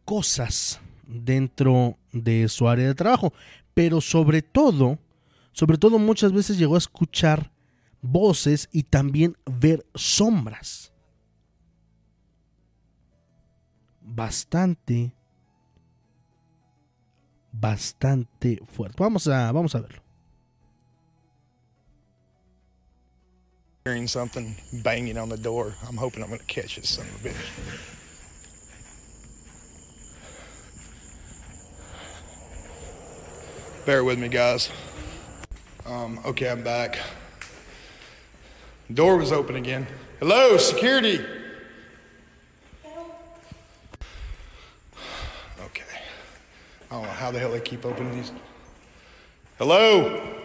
cosas dentro de su área de trabajo, pero sobre todo, sobre todo muchas veces llegó a escuchar voces y también ver sombras. Bastante, bastante fuerte. Vamos a, vamos a verlo. Hearing something banging on the door. I'm hoping I'm going to catch it, son of a bitch. Bear with me, guys. Um, okay, I'm back. Door was open again. Hello, security. Okay. I don't know how the hell they keep opening these. Hello.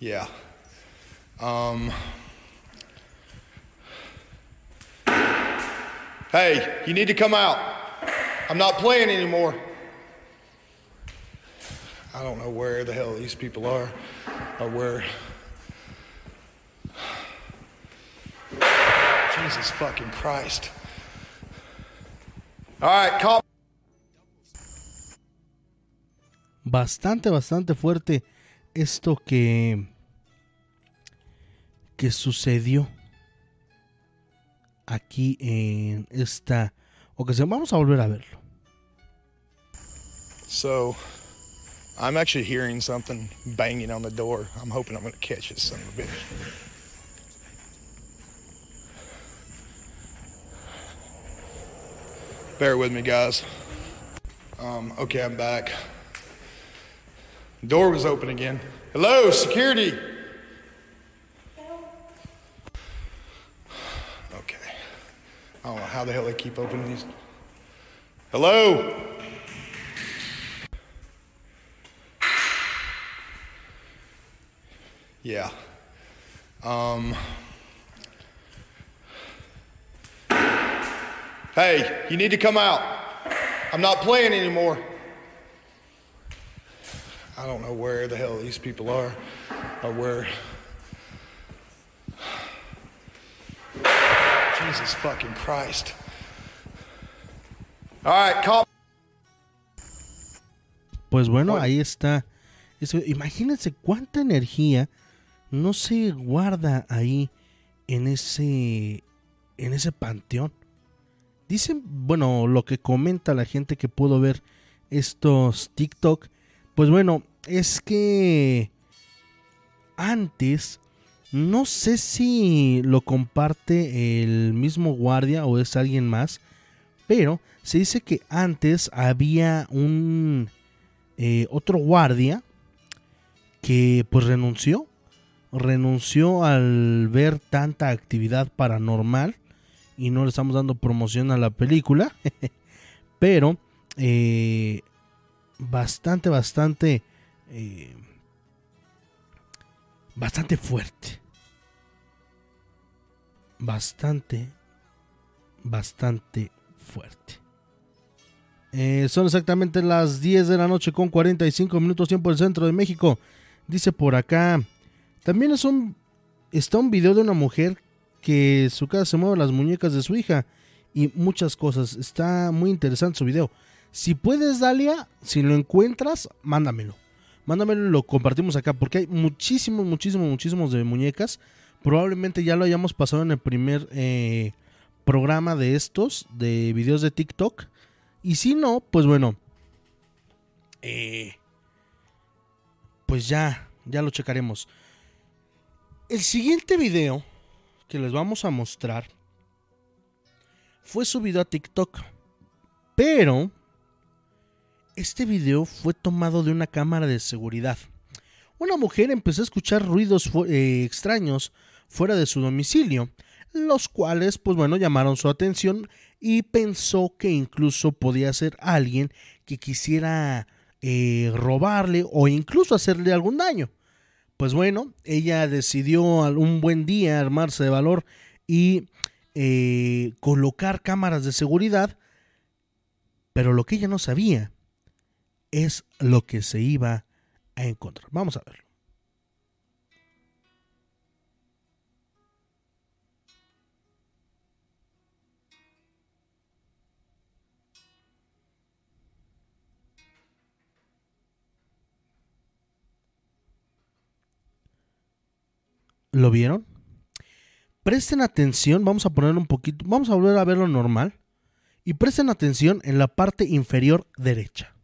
Yeah. Um, hey, you need to come out. I'm not playing anymore. I don't know where the hell these people are or where. Jesus fucking Christ. All right, call. Bastante, bastante fuerte esto que que sucedió aquí en esta ocasión. Vamos a volver a verlo. So, I'm actually hearing something banging on the door. I'm hoping I'm going to catch it, son of a bitch. Bear with me, guys. Um, okay, I'm back. Door was open again. Hello, security. Okay. I don't know how the hell they keep opening these. Hello. Yeah. Um. Hey, you need to come out. I'm not playing anymore. I don't know where the hell these people are or where. Jesus fucking Christ. All right, call. Pues bueno, ahí está. Eso, imagínense cuánta energía no se guarda ahí en ese en ese panteón. Dicen, bueno, lo que comenta la gente que pudo ver estos TikTok pues bueno, es que antes, no sé si lo comparte el mismo guardia o es alguien más, pero se dice que antes había un eh, otro guardia que pues renunció, renunció al ver tanta actividad paranormal y no le estamos dando promoción a la película, [LAUGHS] pero eh, bastante, bastante, eh, bastante fuerte. Bastante, bastante fuerte. Eh, son exactamente las 10 de la noche con 45 minutos tiempo del centro de México. Dice por acá. También es un, está un video de una mujer que su casa se mueve las muñecas de su hija y muchas cosas. Está muy interesante su video. Si puedes, Dalia, si lo encuentras, mándamelo. Mándamelo lo compartimos acá, porque hay muchísimos, muchísimos, muchísimos de muñecas. Probablemente ya lo hayamos pasado en el primer eh, programa de estos, de videos de TikTok. Y si no, pues bueno, eh, pues ya, ya lo checaremos. El siguiente video que les vamos a mostrar fue subido a TikTok, pero este video fue tomado de una cámara de seguridad. Una mujer empezó a escuchar ruidos eh, extraños fuera de su domicilio, los cuales, pues bueno, llamaron su atención y pensó que incluso podía ser alguien que quisiera eh, robarle o incluso hacerle algún daño. Pues bueno, ella decidió un buen día armarse de valor y eh, colocar cámaras de seguridad, pero lo que ella no sabía es lo que se iba a encontrar. Vamos a verlo. ¿Lo vieron? Presten atención, vamos a poner un poquito, vamos a volver a verlo normal. Y presten atención en la parte inferior derecha.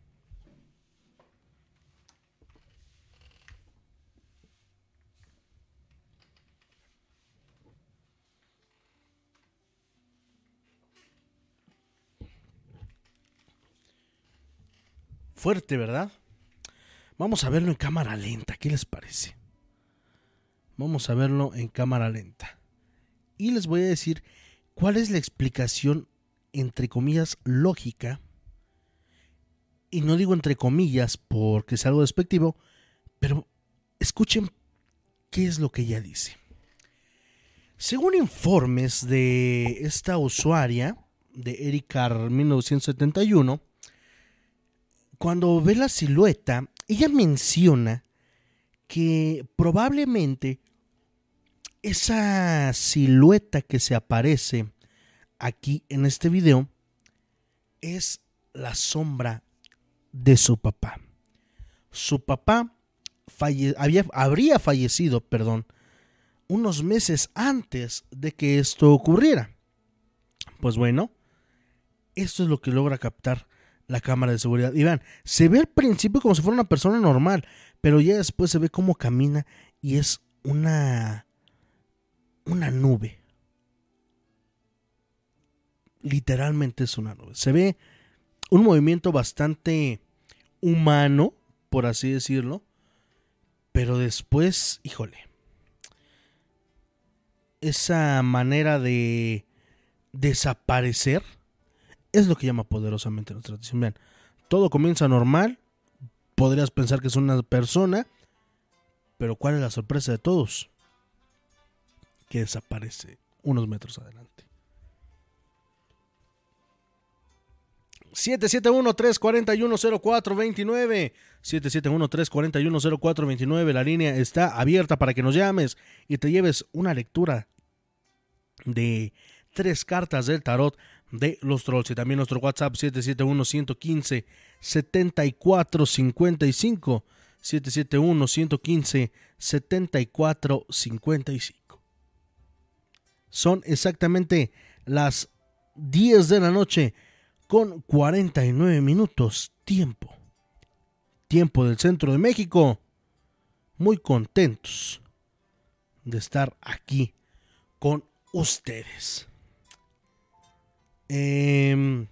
Fuerte, ¿verdad? Vamos a verlo en cámara lenta, ¿qué les parece? Vamos a verlo en cámara lenta. Y les voy a decir cuál es la explicación, entre comillas, lógica. Y no digo entre comillas porque es algo despectivo, pero escuchen qué es lo que ella dice. Según informes de esta usuaria, de Erika 1971, cuando ve la silueta, ella menciona que probablemente esa silueta que se aparece aquí en este video es la sombra de su papá. Su papá había, habría fallecido, perdón, unos meses antes de que esto ocurriera. Pues bueno, esto es lo que logra captar la cámara de seguridad. Y vean, se ve al principio como si fuera una persona normal, pero ya después se ve cómo camina y es una una nube. Literalmente es una nube. Se ve un movimiento bastante humano, por así decirlo, pero después, híjole, esa manera de desaparecer es lo que llama poderosamente nuestra atención. Vean, todo comienza normal, podrías pensar que es una persona, pero ¿cuál es la sorpresa de todos? Que desaparece unos metros adelante. 771-341-0429. 771-341-0429. La línea está abierta para que nos llames y te lleves una lectura de tres cartas del tarot de los trolls. Y también nuestro WhatsApp 771-115-7455. 771-115-7455. Son exactamente las 10 de la noche con 49 minutos tiempo. Tiempo del centro de México. Muy contentos de estar aquí con ustedes. Em,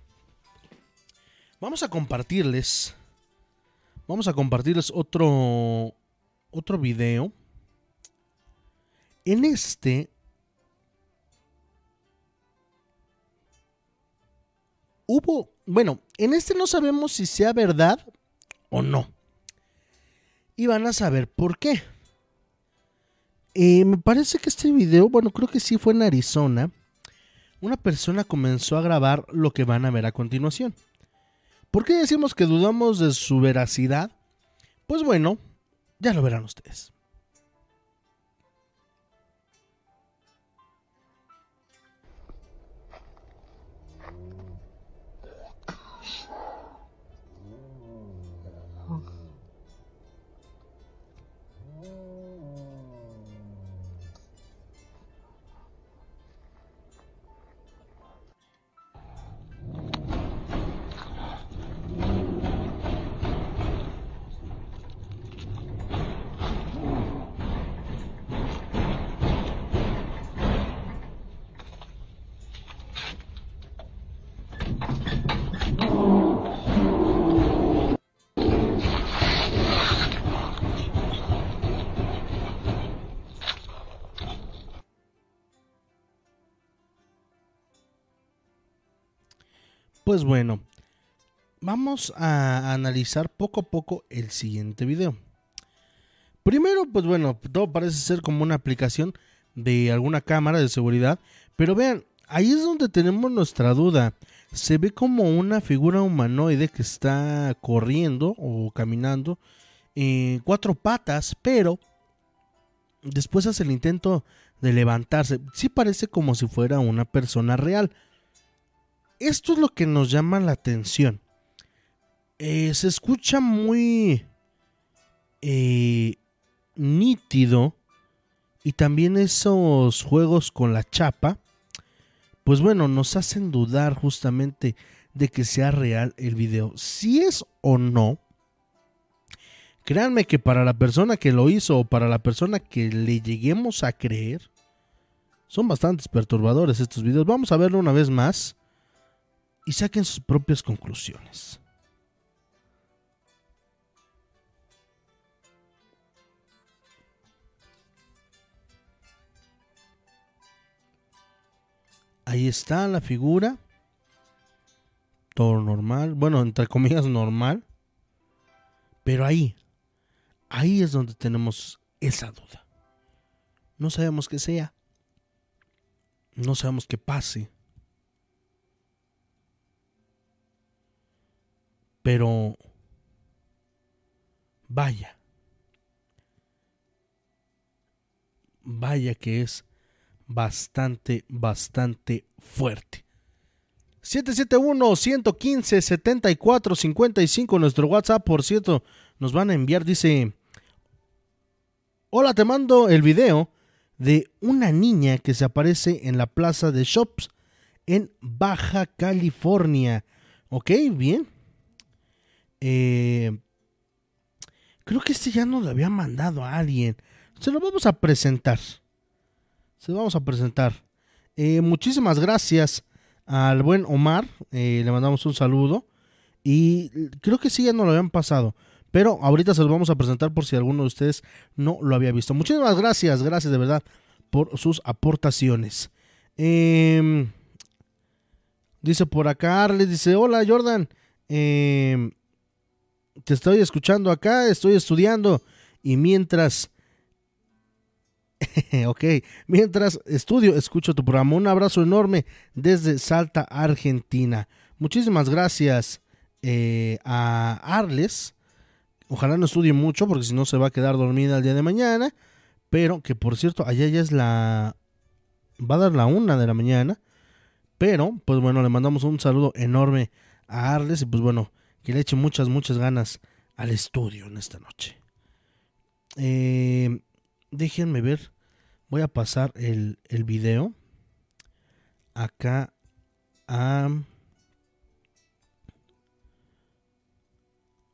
vamos a compartirles. Vamos a compartirles otro. Otro video. En este. Hubo. Bueno, en este no sabemos si sea verdad o no. Y van a saber por qué. Eh, me parece que este video, bueno, creo que sí fue en Arizona una persona comenzó a grabar lo que van a ver a continuación. ¿Por qué decimos que dudamos de su veracidad? Pues bueno, ya lo verán ustedes. Pues bueno, vamos a analizar poco a poco el siguiente video. Primero, pues bueno, todo parece ser como una aplicación de alguna cámara de seguridad, pero vean, ahí es donde tenemos nuestra duda. Se ve como una figura humanoide que está corriendo o caminando en cuatro patas, pero después hace el intento de levantarse. Sí parece como si fuera una persona real. Esto es lo que nos llama la atención. Eh, se escucha muy eh, nítido y también esos juegos con la chapa, pues bueno, nos hacen dudar justamente de que sea real el video. Si es o no, créanme que para la persona que lo hizo o para la persona que le lleguemos a creer, son bastante perturbadores estos videos. Vamos a verlo una vez más y saquen sus propias conclusiones. Ahí está la figura. Todo normal. Bueno, entre comillas normal. Pero ahí. Ahí es donde tenemos esa duda. No sabemos qué sea. No sabemos qué pase. Pero... Vaya. Vaya que es bastante, bastante fuerte. 771-115-7455, nuestro WhatsApp, por cierto, nos van a enviar, dice, hola, te mando el video de una niña que se aparece en la plaza de Shops en Baja California. Ok, bien. Eh, creo que este ya nos lo había mandado a alguien. Se lo vamos a presentar se vamos a presentar. Eh, muchísimas gracias al buen Omar, eh, le mandamos un saludo y creo que sí ya no lo habían pasado, pero ahorita se los vamos a presentar por si alguno de ustedes no lo había visto. Muchísimas gracias, gracias de verdad por sus aportaciones. Em, dice por acá Arles, dice, hola Jordan, em, te estoy escuchando acá, estoy estudiando y mientras [LAUGHS] ok, mientras estudio, escucho tu programa. Un abrazo enorme desde Salta, Argentina. Muchísimas gracias eh, a Arles. Ojalá no estudie mucho porque si no se va a quedar dormida el día de mañana. Pero que por cierto, allá ya es la... Va a dar la una de la mañana. Pero, pues bueno, le mandamos un saludo enorme a Arles y pues bueno, que le eche muchas, muchas ganas al estudio en esta noche. Eh, déjenme ver. Voy a pasar el, el video acá a,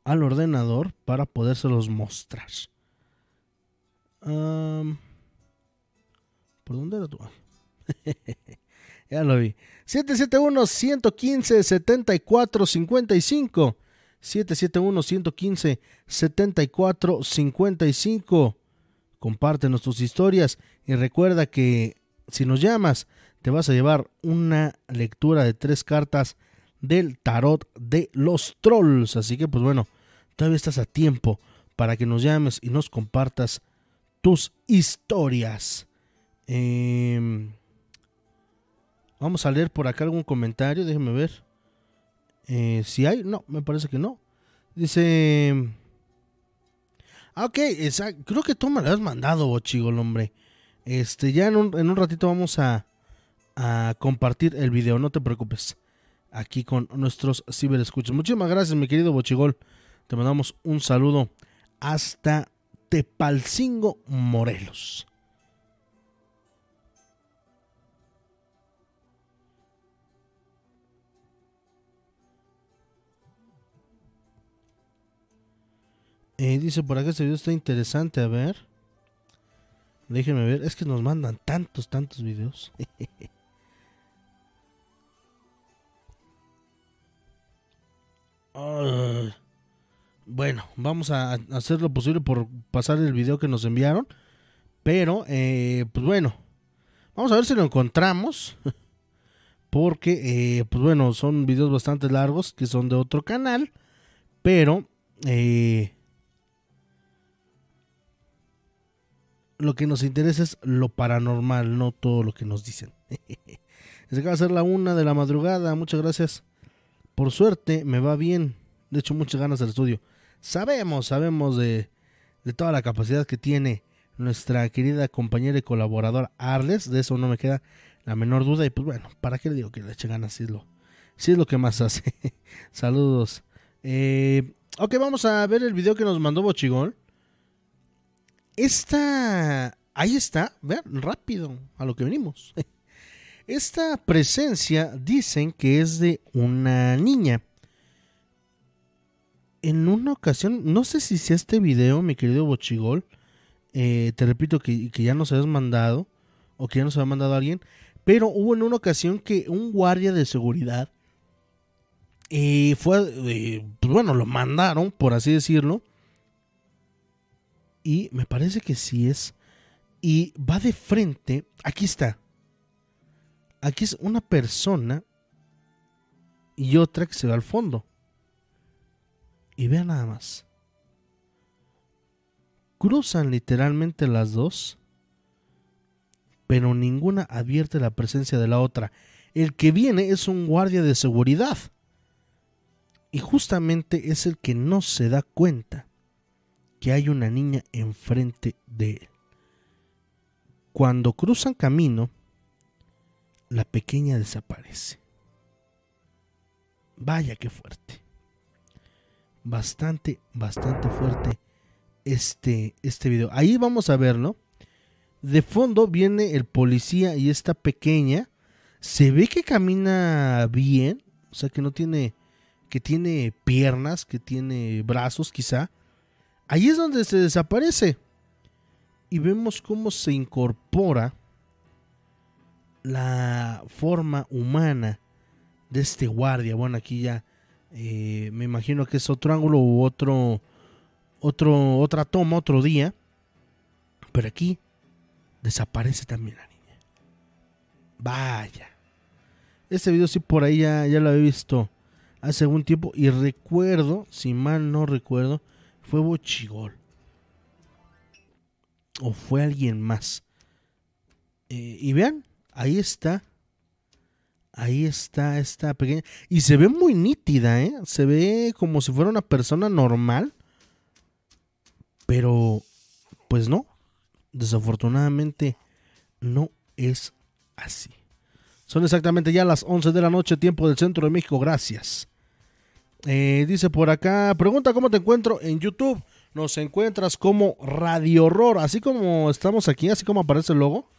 al ordenador para podérselos mostrar. ¿Por dónde era tú? [LAUGHS] ya lo vi. 771-115-7455. 771-115-7455. Compártenos tus historias y recuerda que si nos llamas te vas a llevar una lectura de tres cartas del tarot de los trolls. Así que pues bueno, todavía estás a tiempo para que nos llames y nos compartas tus historias. Em, vamos a leer por acá algún comentario, déjenme ver. Eh, si hay, no, me parece que no. Dice... Ah, ok, creo que tú me lo has mandado, chico, el hombre. Este, ya en un, en un ratito vamos a, a, compartir el video, no te preocupes. Aquí con nuestros ciberescuchos. Muchísimas gracias, mi querido Bochigol. Te mandamos un saludo hasta Tepalcingo, Morelos. Eh, dice por acá este video está interesante, a ver. Déjenme ver, es que nos mandan tantos, tantos videos. [LAUGHS] bueno, vamos a hacer lo posible por pasar el video que nos enviaron. Pero, eh, pues bueno, vamos a ver si lo encontramos. [LAUGHS] porque, eh, pues bueno, son videos bastante largos que son de otro canal, pero eh, lo que nos interesa es lo paranormal, no todo lo que nos dicen. Se acaba de ser la una de la madrugada, muchas gracias. Por suerte, me va bien. De hecho, muchas ganas del estudio. Sabemos, sabemos de, de toda la capacidad que tiene nuestra querida compañera y colaboradora Arles. De eso no me queda la menor duda. Y pues bueno, ¿para qué le digo que le eche ganas? Si es lo, si es lo que más [LAUGHS] hace. Saludos. Eh, ok, vamos a ver el video que nos mandó Bochigol. Esta. Ahí está, vean, rápido, a lo que venimos. [LAUGHS] Esta presencia dicen que es de una niña. En una ocasión, no sé si sea este video, mi querido Bochigol. Eh, te repito que, ya nos habías mandado, o que ya nos había mandado alguien. Pero hubo en una ocasión que un guardia de seguridad eh, fue, eh, pues bueno, lo mandaron, por así decirlo. Y me parece que sí es. Y va de frente. Aquí está. Aquí es una persona y otra que se va al fondo. Y vean nada más. Cruzan literalmente las dos, pero ninguna advierte la presencia de la otra. El que viene es un guardia de seguridad. Y justamente es el que no se da cuenta que hay una niña enfrente de él. Cuando cruzan camino, la pequeña desaparece. Vaya que fuerte. Bastante, bastante fuerte este, este video. Ahí vamos a verlo. De fondo viene el policía y esta pequeña. Se ve que camina bien. O sea que no tiene. Que tiene piernas, que tiene brazos quizá. Ahí es donde se desaparece. Y vemos cómo se incorpora la forma humana de este guardia. Bueno, aquí ya eh, me imagino que es otro ángulo u otro, otro, otra toma, otro día. Pero aquí desaparece también la niña. Vaya. Este video sí por ahí ya, ya lo había visto hace algún tiempo. Y recuerdo, si mal no recuerdo, fue Bochigol. O fue alguien más. Eh, y vean, Ahí está. Ahí está esta pequeña. Y se ve muy nítida, ¿eh? Se ve como si fuera una persona normal. Pero, pues no. Desafortunadamente, no es así. Son exactamente ya las 11 de la noche, tiempo del centro de México. Gracias. Eh, dice por acá, pregunta cómo te encuentro en YouTube. Nos encuentras como Radio Horror, así como estamos aquí, así como aparece el logo.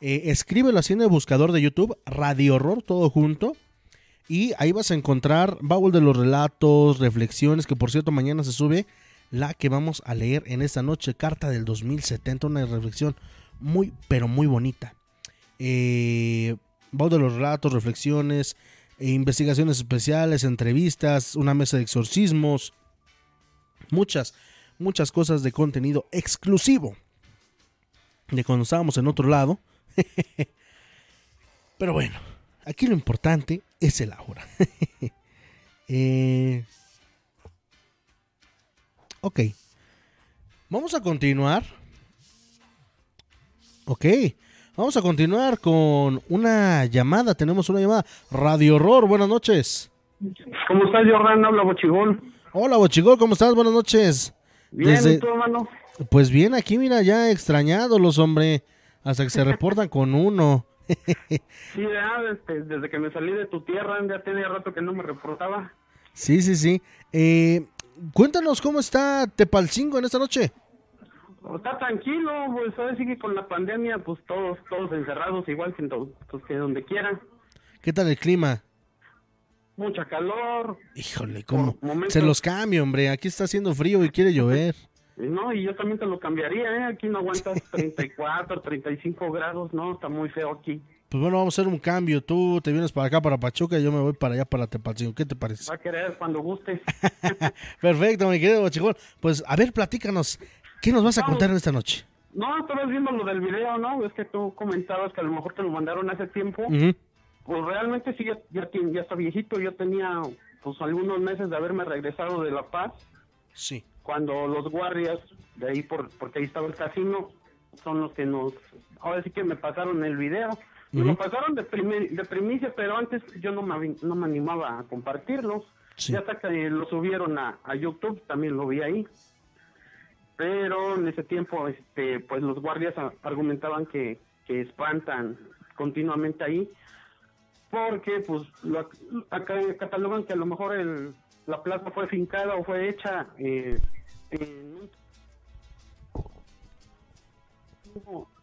Eh, escríbelo así en el buscador de YouTube, Radio Horror, todo junto. Y ahí vas a encontrar baúl de los relatos, reflexiones, que por cierto mañana se sube la que vamos a leer en esta noche, Carta del 2070, una reflexión muy, pero muy bonita. Eh, baúl de los relatos, reflexiones, investigaciones especiales, entrevistas, una mesa de exorcismos, muchas, muchas cosas de contenido exclusivo de cuando estábamos en otro lado [LAUGHS] Pero bueno, aquí lo importante es el ahora. [LAUGHS] Eh, ok. Vamos a continuar. Ok. Vamos a continuar con una llamada. Tenemos una llamada. Radio Horror, buenas noches. ¿Cómo estás, Jordan? Habla Bochigol. Hola, Bochigol, ¿cómo estás? Buenas noches. Bien, ¿y tú, hermano? Pues bien, aquí mira, ya extrañados los hombre hasta que se [LAUGHS] reportan con uno. [LAUGHS] sí, ya, este, desde que me salí de tu tierra, ya tenía rato que no me reportaba. Sí, sí, sí. Eh, cuéntanos cómo está Tepalcingo en esta noche. Está tranquilo, pues ahora sí que con la pandemia, pues todos, todos encerrados, igual que, pues, que donde quieran. ¿Qué tal el clima? Mucha calor. Híjole, ¿cómo? Se los cambio, hombre. Aquí está haciendo frío y quiere llover. No, y yo también te lo cambiaría, ¿eh? Aquí no aguantas [LAUGHS] 34, 35 grados, ¿no? Está muy feo aquí. Pues bueno, vamos a hacer un cambio. Tú te vienes para acá, para Pachuca, y yo me voy para allá, para Tepalcingo. ¿Qué te parece? Va a querer cuando guste. [LAUGHS] Perfecto, mi querido Bochigol. Pues, a ver, platícanos. ¿Qué nos vas a contar esta noche? No, estabas viendo lo del video, ¿no? Es que tú comentabas que a lo mejor te lo mandaron hace tiempo. pues realmente sí, ya, ya, ya está viejito. Yo tenía pues algunos meses de haberme regresado de La Paz. Sí. Cuando los guardias de ahí, por, porque ahí estaba el casino, son los que nos... Ahora sí que me pasaron el video. Me lo pasaron de, de primicia, pero antes yo no me, no me animaba a compartirlos. Ya hasta que lo subieron a, a YouTube, también lo vi ahí pero en ese tiempo este pues los guardias argumentaban que, que espantan continuamente ahí porque pues lo, acá catalogan que a lo mejor el, la plaza fue fincada o fue hecha eh, en,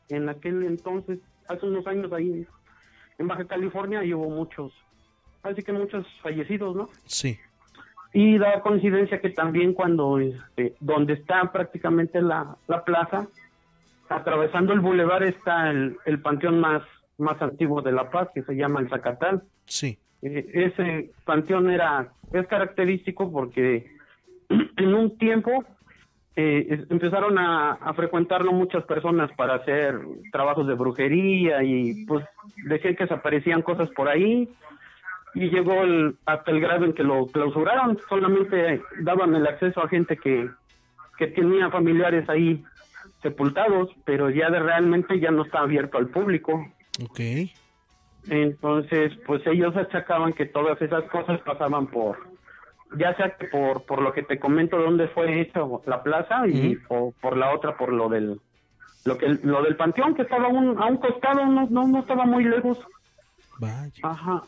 en aquel entonces hace unos años ahí en Baja California y hubo muchos así que muchos fallecidos no sí y da coincidencia que también cuando, este, donde está prácticamente la, la plaza, atravesando el bulevar está el, el panteón más, más antiguo de La Paz, que se llama el Zacatal. Sí. Eh, ese panteón era, es característico porque [CLEARS THROAT] en un tiempo eh, empezaron a, a, frecuentarlo muchas personas para hacer trabajos de brujería y pues decían que desaparecían cosas por ahí y llegó el, hasta el grado en que lo clausuraron, solamente daban el acceso a gente que, que tenía familiares ahí sepultados, pero ya de realmente ya no está abierto al público. Ok. Entonces, pues ellos achacaban que todas esas cosas pasaban por, ya sea por, por lo que te comento dónde fue hecha la plaza y o por la otra por lo del lo que lo del panteón que estaba a un, a un costado no, no no estaba muy lejos. Vaya. Ajá.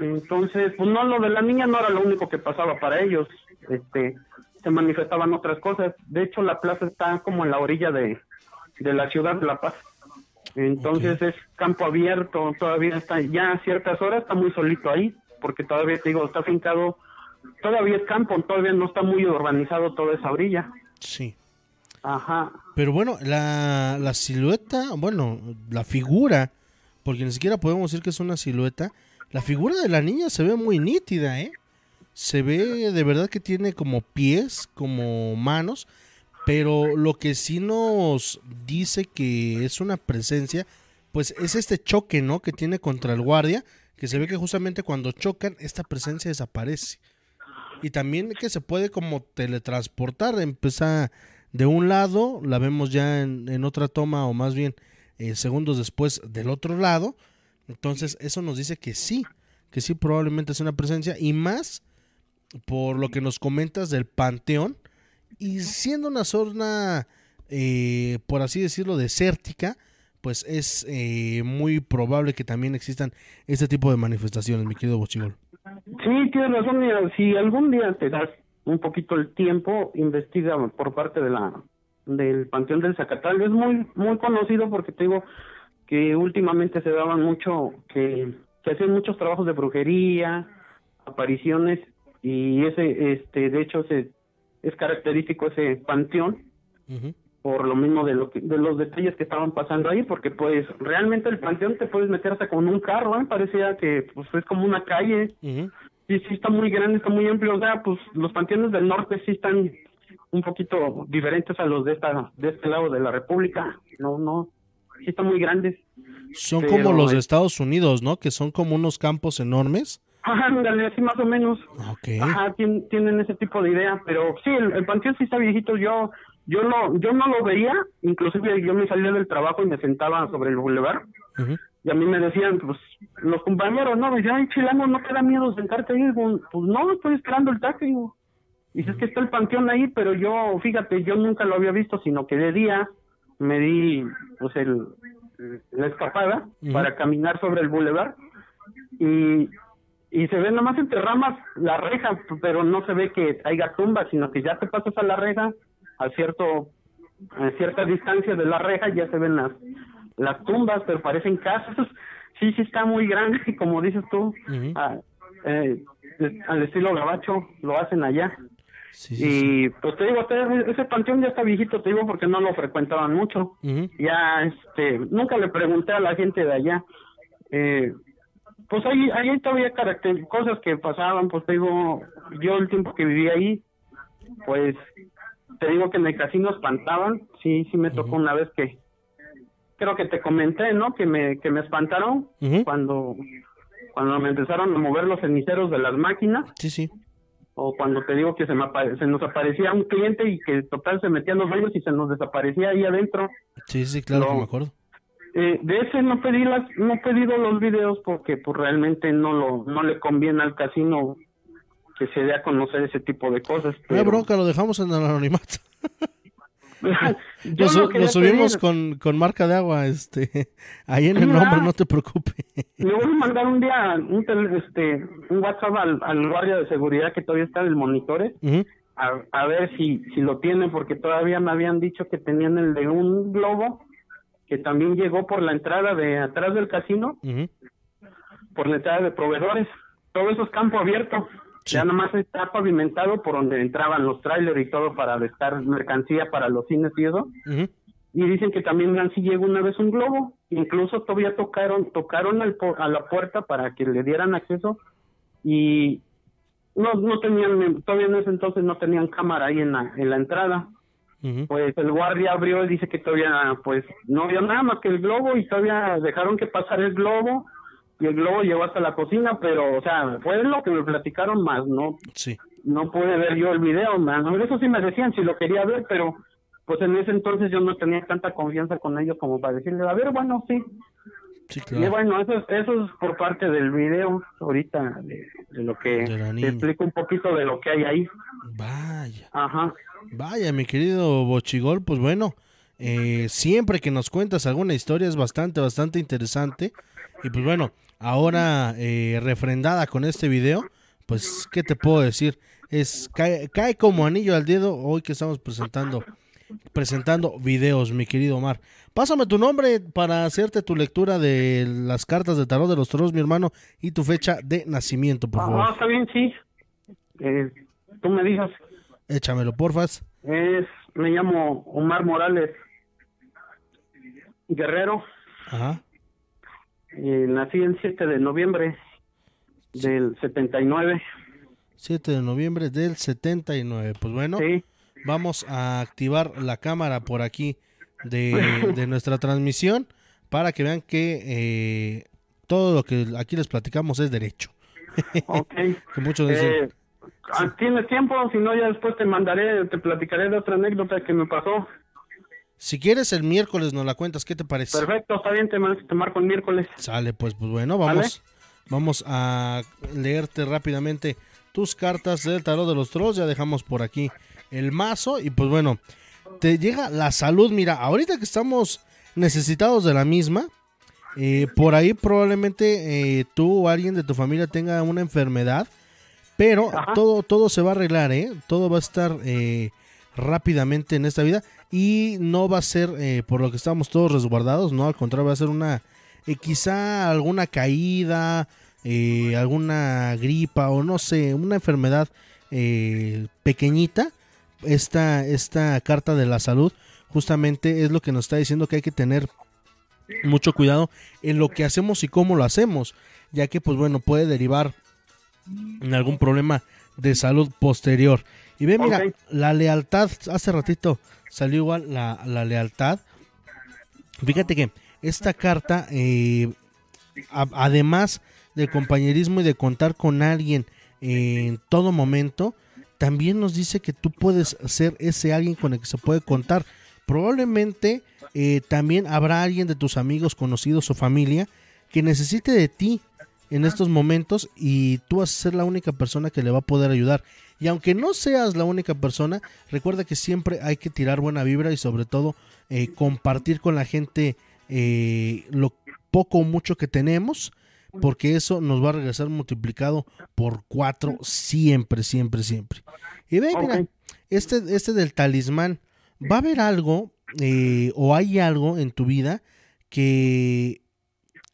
Entonces, pues no, lo de la niña no era lo único que pasaba para ellos. Este, se manifestaban otras cosas. De hecho, la plaza está como en la orilla de, de la ciudad de La Paz. Entonces es campo abierto, todavía está, ya a ciertas horas está muy solito ahí, porque todavía te digo, está fincado, todavía es campo, todavía no está muy urbanizado toda esa orilla. Sí. Ajá. Pero bueno, la, la silueta, bueno, la figura, porque ni siquiera podemos decir que es una silueta, la figura de la niña se ve muy nítida, ¿eh? Se ve de verdad que tiene como pies, como manos, pero lo que sí nos dice que es una presencia, pues es este choque, ¿no? Que tiene contra el guardia, que se ve que justamente cuando chocan, esta presencia desaparece. Y también que se puede como teletransportar, empieza de un lado, la vemos ya en, otra toma, o más bien eh, segundos después del otro lado, entonces, eso nos dice que sí, que sí probablemente es una presencia y más por lo que nos comentas del panteón y siendo una zona, eh, por así decirlo, desértica, pues es eh, muy probable que también existan este tipo de manifestaciones, mi querido Bochigol. Sí, tienes razón, si algún día te das un poquito el tiempo, investiga por parte de la del Panteón del Zacatal, es muy muy conocido porque te digo, que últimamente se daban mucho, que se hacían muchos trabajos de brujería, apariciones, y ese, este, de hecho, se, es característico ese panteón, por lo mismo de, lo de los detalles que estaban pasando ahí, porque pues realmente el panteón te puedes meter hasta con un carro, ¿eh? parecía que pues es como una calle, y sí está muy grande, está muy amplio, o sea, pues los panteones del norte sí están un poquito diferentes a los de esta de este lado de la República, no, no, sí están muy grandes. Son como los de Estados Unidos, ¿no? Que son como unos campos enormes. Ajá, así más o menos. Okay. Ajá, tienen, ese tipo de idea, pero sí, el, panteón sí está viejito. Yo yo no yo no lo veía, inclusive yo me salía del trabajo y me sentaba sobre el boulevard. Y a mí me decían, pues, los compañeros, no, me decían, ay, chilano, ¿no te da miedo sentarte ahí? Pues, no, estoy esperando el taxi. Y dices que está el panteón ahí, pero yo, fíjate, yo nunca lo había visto, sino que de día me di pues el, la escapada para caminar sobre el bulevar y, y se ve nomás entre ramas la reja, pero no se ve que haya tumbas, sino que ya te pasas a la reja a cierto a cierta distancia de la reja ya se ven las las tumbas, pero parecen casas. Sí, sí está muy grande, [LAUGHS] como dices tú, eh, al estilo gabacho lo hacen allá y pues te digo, ese panteón ya está viejito, te digo, porque no lo frecuentaban mucho. Ya, este, nunca le pregunté a la gente de allá. Eh, pues ahí, ahí todavía caracter cosas que pasaban, pues te digo, yo el tiempo que viví ahí, pues te digo que en el casino espantaban, sí, sí me tocó una vez que, creo que te comenté, ¿no? Que me, que me espantaron cuando cuando me empezaron a mover los ceniceros de las máquinas. Sí, sí. O cuando te digo que se, me se nos aparecía un cliente y que total se metía en los baños y se nos desaparecía ahí adentro. Sí, sí, claro que me acuerdo. Eh, de ese no pedí las, no he pedido los videos porque pues realmente no lo, no le conviene al casino que se dé a conocer ese tipo de cosas. Pero... No bronca, lo dejamos en el anonimato. [LAUGHS] Nos subimos con, con, marca de agua, este, [LAUGHS] ahí en el nombre, no te preocupes. Le voy a mandar un día un, este, un WhatsApp al, guardia de seguridad que todavía está en el monitore, a, a, ver si, si lo tiene, porque todavía me habían dicho que tenían el de un globo, que también llegó por la entrada de atrás del casino, por la entrada de proveedores. Todo eso es campo abierto. Ya nomás está pavimentado por donde entraban los trailers y todo para estar mercancía para los cines y eso. Y dicen que también Nancy llegó una vez un globo. Incluso todavía tocaron tocaron al, a la puerta para que le dieran acceso y no no tenían todavía en ese entonces no tenían cámara ahí en la en la entrada. Pues el guardia abrió y dice que todavía pues no había nada más que el globo y todavía dejaron que pasara el globo y el globo llegó hasta la cocina, pero, o sea, fue lo que me platicaron más, ¿no? Sí. No pude ver yo el video, man. Eso sí me decían si lo quería ver, pero pues en ese entonces yo no tenía tanta confianza con ellos como para decirle, a ver, bueno, sí. Sí, claro. Y bueno, eso, eso es por parte del video, ahorita, de, lo que te explico un poquito de lo que hay ahí. Vaya. Ajá. Vaya, mi querido Bochigol, pues bueno, eh, siempre que nos cuentas alguna historia es bastante, bastante interesante. Y pues bueno, ahora eh, refrendada con este video, pues, ¿qué te puedo decir? Es cae, como anillo al dedo hoy que estamos presentando presentando videos, mi querido Omar. Pásame tu nombre para hacerte tu lectura de las cartas de tarot de los toros, mi hermano, y tu fecha de nacimiento, por favor. Ah, está bien, sí. Eh, tú me digas. Échamelo, porfas. Es, me llamo Omar Morales Guerrero. Ajá. Eh, nací el 7 de noviembre del 79. 7 de noviembre del 79. Pues bueno, vamos a activar la cámara por aquí [LAUGHS] de, nuestra transmisión para que vean que eh, todo lo que aquí les platicamos es derecho. Ok. [LAUGHS] que muchos dicen, eh, ah, ¿Tienes tiempo? Si no, ya después te mandaré, te platicaré de otra anécdota que me pasó. Si quieres el miércoles nos la cuentas, ¿qué te parece? Perfecto, está bien, te, marco el miércoles. Sale, pues, pues bueno, vamos, vamos a leerte rápidamente tus cartas del tarot de los trolls. Ya dejamos por aquí el mazo y pues bueno, te llega la salud. Mira, ahorita que estamos necesitados de la misma, eh, por ahí probablemente eh, tú o alguien de tu familia tenga una enfermedad, pero todo, todo se va a arreglar, ¿eh? Todo va a estar eh, rápidamente en esta vida y no va a ser eh, por lo que estamos todos resguardados, no, al contrario va a ser una eh, quizá alguna caída, eh, alguna gripa o no sé, una enfermedad pequeñita. Esta, esta carta de la salud justamente es lo que nos está diciendo que hay que tener mucho cuidado en lo que hacemos y cómo lo hacemos, ya que pues bueno puede derivar en algún problema de salud posterior. Y ve, mira, la lealtad, hace ratito salió igual la, la lealtad. Fíjate que esta carta, eh, además del compañerismo y de contar con alguien en todo momento, también nos dice que tú puedes ser ese alguien con el que se puede contar. Probablemente eh, también habrá alguien de tus amigos, conocidos o familia que necesite de ti en estos momentos y tú vas a ser la única persona que le va a poder ayudar. Y aunque no seas la única persona, recuerda que siempre hay que tirar buena vibra y sobre todo eh, compartir con la gente eh, lo poco o mucho que tenemos, porque eso nos va a regresar multiplicado por cuatro siempre, siempre, siempre. Y ve, mira, este, este del talismán, va a haber algo eh, o hay algo en tu vida que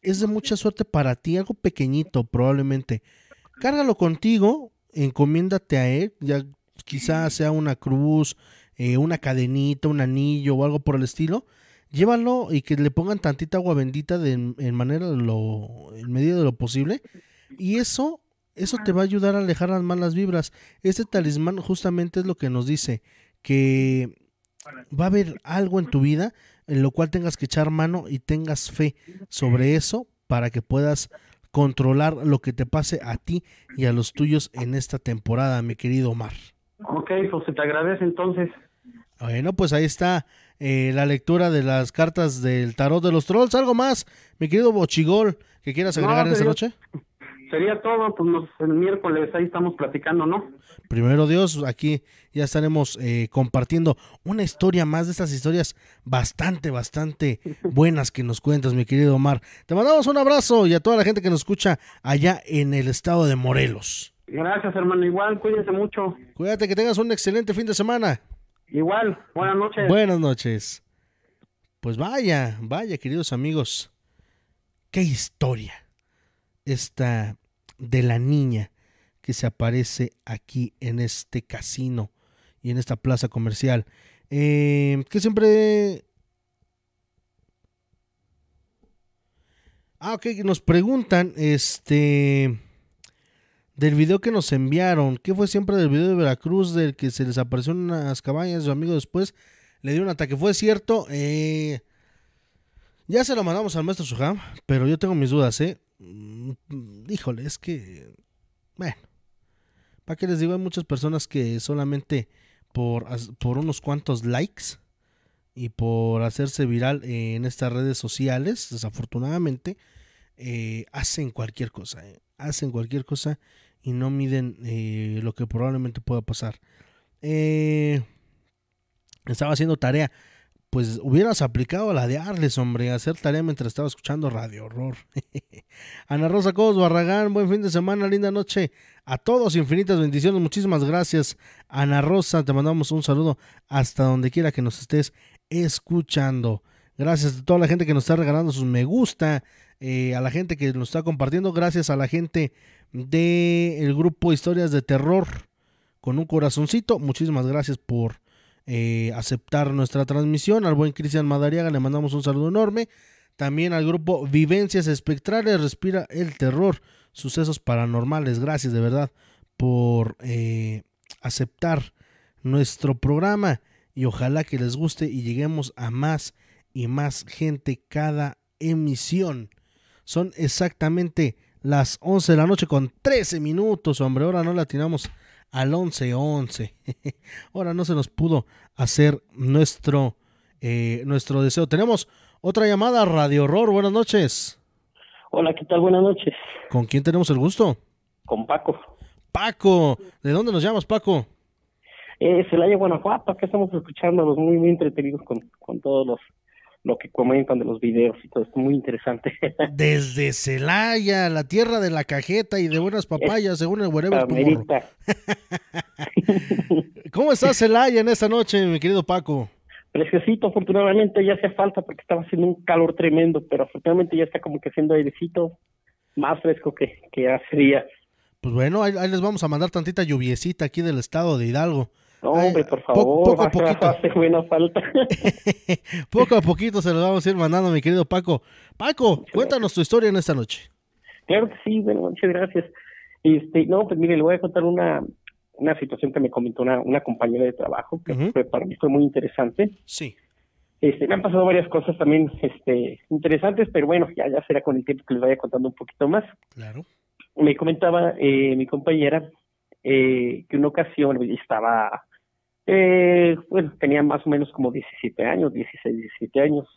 es de mucha suerte para ti, algo pequeñito probablemente. Cárgalo contigo, encomiéndate a él, ya quizás sea una cruz, eh, una cadenita, un anillo o algo por el estilo. Llévalo y que le pongan tantita agua bendita de, en manera de lo, en medida de lo posible. Y eso, eso te va a ayudar a alejar las malas vibras. Este talismán justamente es lo que nos dice que va a haber algo en tu vida en lo cual tengas que echar mano y tengas fe sobre eso para que puedas controlar lo que te pase a ti y a los tuyos en esta temporada, mi querido Omar. Ok, pues se te agradece entonces. Bueno, pues ahí está eh, la lectura de las cartas del tarot de los trolls. ¿Algo más, mi querido Bochigol, que quieras agregar en esta noche? Sería todo, pues el miércoles ahí estamos platicando, ¿no? Primero Dios, aquí ya estaremos eh, compartiendo una historia más de estas historias bastante, bastante [LAUGHS] buenas que nos cuentas, mi querido Omar. Te mandamos un abrazo y a toda la gente que nos escucha allá en el estado de Morelos. Gracias, hermano. Igual, cuídense mucho. Cuídate, que tengas un excelente fin de semana. Igual, buenas noches. Buenas noches. Pues vaya, vaya, queridos amigos. Qué historia. Esta de la niña que se aparece aquí en este casino y en esta plaza comercial. Eh, que siempre... Ah, ok, nos preguntan, este del video que nos enviaron, que fue siempre del video de Veracruz, del que se les apareció unas cabañas, su amigo después le dio un ataque. ¿Fue cierto? Eh, ya se lo mandamos al maestro Suham, pero yo tengo mis dudas, ¿eh? Mm, híjole, es que... Bueno, ¿para qué les digo? Hay muchas personas que solamente por, por unos cuantos likes y por hacerse viral en estas redes sociales, desafortunadamente, eh, hacen cualquier cosa, ¿eh? hacen cualquier cosa y no miden eh, lo que probablemente pueda pasar. Estaba haciendo tarea. Pues hubieras aplicado la de Arles, hombre, hacer tarea mientras estaba escuchando Radio Horror. [LAUGHS] Ana Rosa Cobos Barragán, buen fin de semana, linda noche. A todos, infinitas bendiciones, muchísimas gracias. Ana Rosa, te mandamos un saludo hasta donde quiera que nos estés escuchando. Gracias a toda la gente que nos está regalando sus me gusta, eh, a la gente que nos está compartiendo, gracias a la gente del grupo Historias de Terror con un corazoncito. Muchísimas gracias por eh, aceptar nuestra transmisión. Al buen Cristian Madariaga le mandamos un saludo enorme. También al grupo Vivencias Espectrales, Respira el Terror, Sucesos Paranormales. Gracias de verdad por eh, aceptar nuestro programa y ojalá que les guste y lleguemos a más y más gente cada emisión. Son exactamente las 11 de la noche con 13 minutos, hombre. Ahora no la tiramos al 11-11. [LAUGHS] Ahora no se nos pudo hacer nuestro, eh, nuestro deseo. Tenemos otra llamada, Radio Horror. Buenas noches. Hola, ¿qué tal? Buenas noches. ¿Con quién tenemos el gusto? Con Paco. Paco, ¿de dónde nos llamas, Paco? Eh, Celaya, Guanajuato. Acá estamos escuchando muy, muy entretenidos con, con todos los lo que comentan de los videos y todo esto, muy interesante. [LAUGHS] Desde Celaya, la tierra de la cajeta y de buenas papayas, según el wherever [LAUGHS] ¿Cómo está Celaya en esta noche, mi querido Paco? Preciosito, afortunadamente ya hace falta porque estaba haciendo un calor tremendo, pero afortunadamente ya está como que haciendo airecito más fresco que, que hace días. Pues bueno, ahí les vamos a mandar tantita lluviecita aquí del estado de Hidalgo. No, hombre, por favor, poco a [LAUGHS] poquito. Hace buena falta. [LAUGHS] poco a poquito se lo vamos a ir mandando, mi querido Paco. Paco, cuéntanos tu historia en esta noche. Claro que sí, bueno, muchas gracias. Este, no, pues mire, le voy a contar una, una situación que me comentó una, una compañera de trabajo, que para mí fue muy interesante. Sí. Este, me han pasado varias cosas también este, interesantes, pero bueno, ya, ya será con el tiempo que les vaya contando un poquito más. Claro. Me comentaba eh, mi compañera eh, que una ocasión estaba eh, bueno, tenía más o menos como 17 años, 16, 17 años.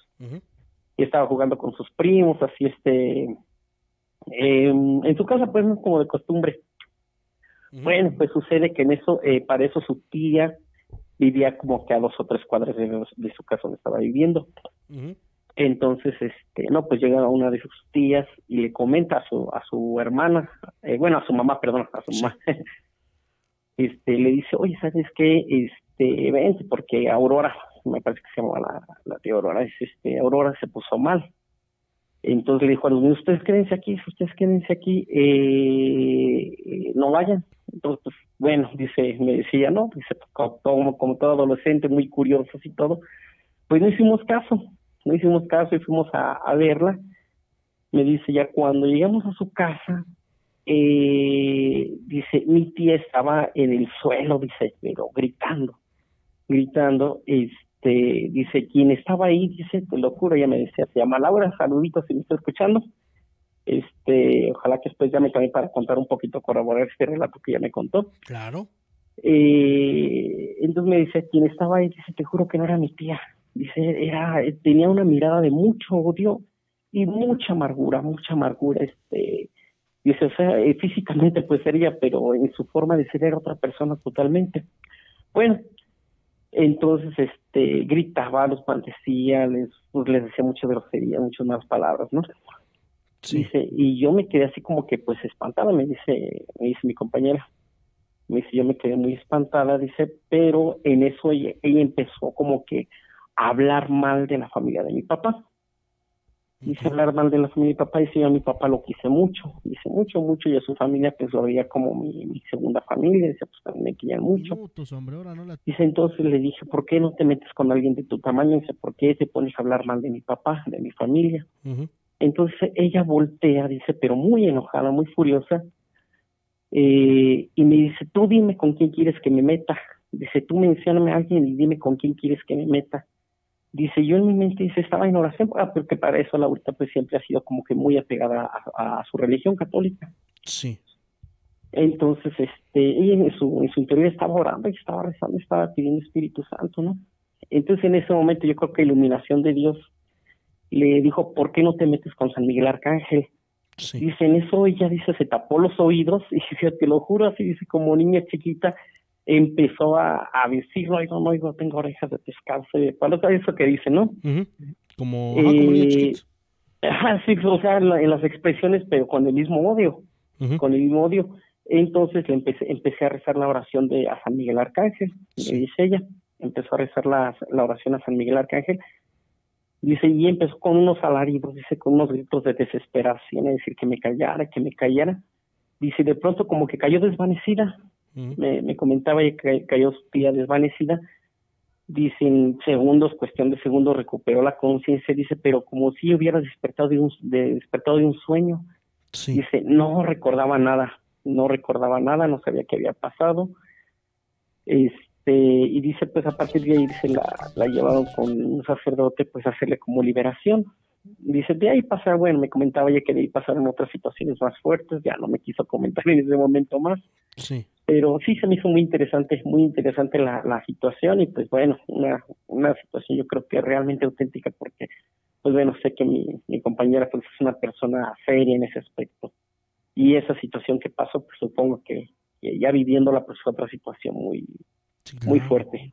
Y estaba jugando con sus primos, así este. Em, en su casa, pues, no como de costumbre. Bueno, pues sucede que en eso, eh, para eso su tía vivía como que a dos o tres cuadras de, su casa donde estaba viviendo. Entonces, este, no, pues llega una de sus tías y le comenta a su, a su hermana, eh, bueno, a su mamá, perdón, a su mamá, [LAUGHS] este, le dice, oye, ¿sabes qué? Este, vente, porque Aurora, me parece que se llama la, la tía Aurora, es, este, Aurora se puso mal. Entonces le dijo a los niños, ustedes quédense aquí, ustedes quédense aquí, eh, no vayan. Entonces, pues, bueno, dice, me decía, no, dice, como, como todo adolescente, muy curiosos y todo, pues no hicimos caso, no hicimos caso y fuimos a, a verla. Me dice, ya cuando llegamos a su casa, eh, dice, mi tía estaba en el suelo, dice, pero gritando, gritando, este, dice, quien estaba ahí, dice, te lo juro, ella me decía, se llama Laura, saluditos si me está escuchando, este, ojalá que después llame también para contar un poquito, corroborar este relato que ya me contó. Claro. Eh, entonces me dice, quien estaba ahí, dice, te juro que no era mi tía. Dice, era, tenía una mirada de mucho odio y mucha amargura, mucha amargura, este, dice, o sea, eh, físicamente pues sería, pero en su forma de ser era otra persona totalmente. Bueno, entonces, este, gritaba, los maldecía, les, pues, les decía mucha grosería, muchas más palabras, ¿no? Dice, y yo me quedé así como que pues espantada, me dice, me dice mi compañera. Me dice, yo me quedé muy espantada, dice, pero en eso ella, empezó como que a hablar mal de la familia de mi papá. Dice hablar mal de la familia de mi papá, dice yo a mi papá lo quise mucho, dice mucho, mucho, y a su familia pues lo veía como mi, segunda familia, dice pues también me querían mucho. Dice entonces le dije, ¿por qué no te metes con alguien de tu tamaño? Dice, ¿por qué te pones a hablar mal de mi papá, de mi familia? Entonces ella voltea, dice, pero muy enojada, muy furiosa, eh, y me dice, tú dime con quién quieres que me meta. Dice, tú mencioname a alguien y dime con quién quieres que me meta. Dice, yo en mi mente dice, estaba en oración, ah, porque para eso Laurita pues siempre ha sido como que muy apegada a, su religión católica. Sí. Entonces, este, ella en su, en su interior estaba orando y estaba rezando, estaba pidiendo Espíritu Santo, ¿no? Entonces en ese momento yo creo que iluminación de Dios le dijo, ¿por qué no te metes con San Miguel Arcángel? Dice, en eso ella dice, se tapó los oídos [LAUGHS] y dice, te lo juro, así dice, como niña chiquita, empezó a, a decir, no oigo, no oigo, tengo orejas de pescado, ¿cuál es eso que dice, no? Como, eh, sí, o sea, en, las expresiones, pero con el mismo odio, con el mismo odio. Entonces le empecé, empecé a rezar la oración de a San Miguel Arcángel, me dice ella, empezó a rezar la, la oración a San Miguel Arcángel, Dice, y empezó con unos alaridos, dice, con unos gritos de desesperación, es decir, que me callara, que me callara. Dice, de pronto como que cayó desvanecida. Me, me, comentaba que cayó su tía desvanecida. Dice, en segundos, cuestión de segundos, recuperó la conciencia. Dice, pero como si hubiera despertado de un, despertado de un sueño. Dice, no recordaba nada, no recordaba nada, no sabía qué había pasado. Este, y dice, pues a partir de ahí dice, la, la llevaron con un sacerdote, pues a hacerle como liberación. Dice, de ahí pasa, bueno, me comentaba ya que de ahí pasaron otras situaciones más fuertes, ya no me quiso comentar en ese momento más. Sí. Pero sí se me hizo muy interesante, muy interesante la, la situación y pues bueno, una, una situación yo creo que realmente auténtica porque, pues bueno, sé que mi, mi compañera pues es una persona seria en ese aspecto. Y esa situación que pasó, pues supongo que, que ya viviéndola pues fue otra situación muy, muy fuerte.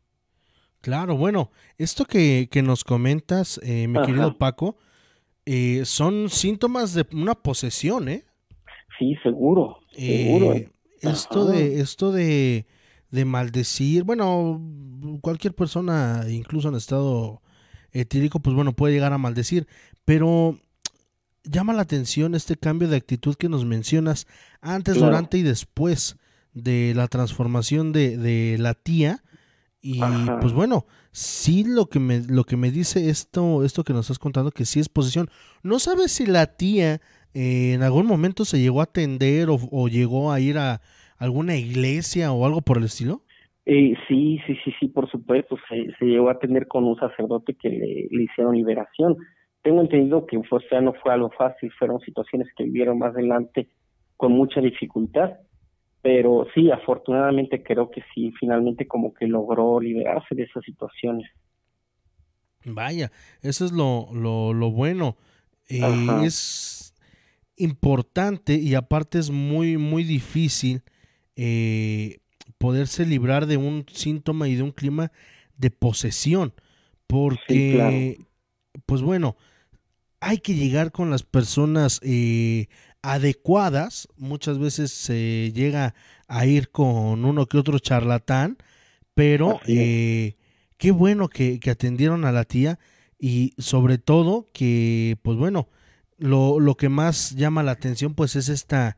Claro, bueno, esto que, que nos comentas, eh, mi querido Paco, eh, son síntomas de una posesión, ¿eh? Sí, seguro, seguro. Esto de, esto de, de maldecir, bueno, cualquier persona, incluso en estado etílico, pues bueno, puede llegar a maldecir, pero llama la atención este cambio de actitud que nos mencionas antes, durante y después de la transformación de, de la tía. Y pues bueno, sí lo que me, lo que me dice esto, esto que nos estás contando, que sí es posesión. ¿No sabes si la tía eh, en algún momento se llegó a atender o, llegó a ir a alguna iglesia o algo por el estilo? Eh, sí, sí, sí, sí, por supuesto. Se, se llegó a atender con un sacerdote que le, le hicieron liberación. Tengo entendido que o sea, no fue algo fácil, fueron situaciones que vivieron más adelante con mucha dificultad pero sí, afortunadamente creo que sí, finalmente como que logró liberarse de esas situaciones. Vaya, eso es lo, lo, lo bueno. Eh, es importante y aparte es muy, muy difícil eh, poderse librar de un síntoma y de un clima de posesión. Porque, pues bueno, hay que llegar con las personas eh, adecuadas, muchas veces se llega a ir con uno que otro charlatán, pero eh, qué bueno que, atendieron a la tía y sobre todo que, pues bueno, lo, lo, que más llama la atención pues es esta,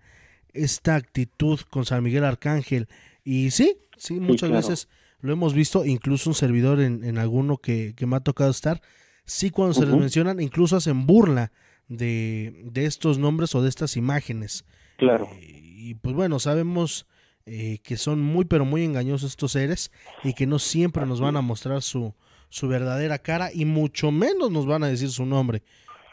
esta actitud con San Miguel Arcángel. Y sí, sí, muchas veces lo hemos visto, incluso un servidor en, en alguno que, que, me ha tocado estar, sí cuando se les mencionan, incluso hacen burla de, de estos nombres o de estas imágenes. Claro. Eh, y pues bueno, sabemos eh, que son muy pero muy engañosos estos seres y que no siempre nos van a mostrar su, su verdadera cara y mucho menos nos van a decir su nombre.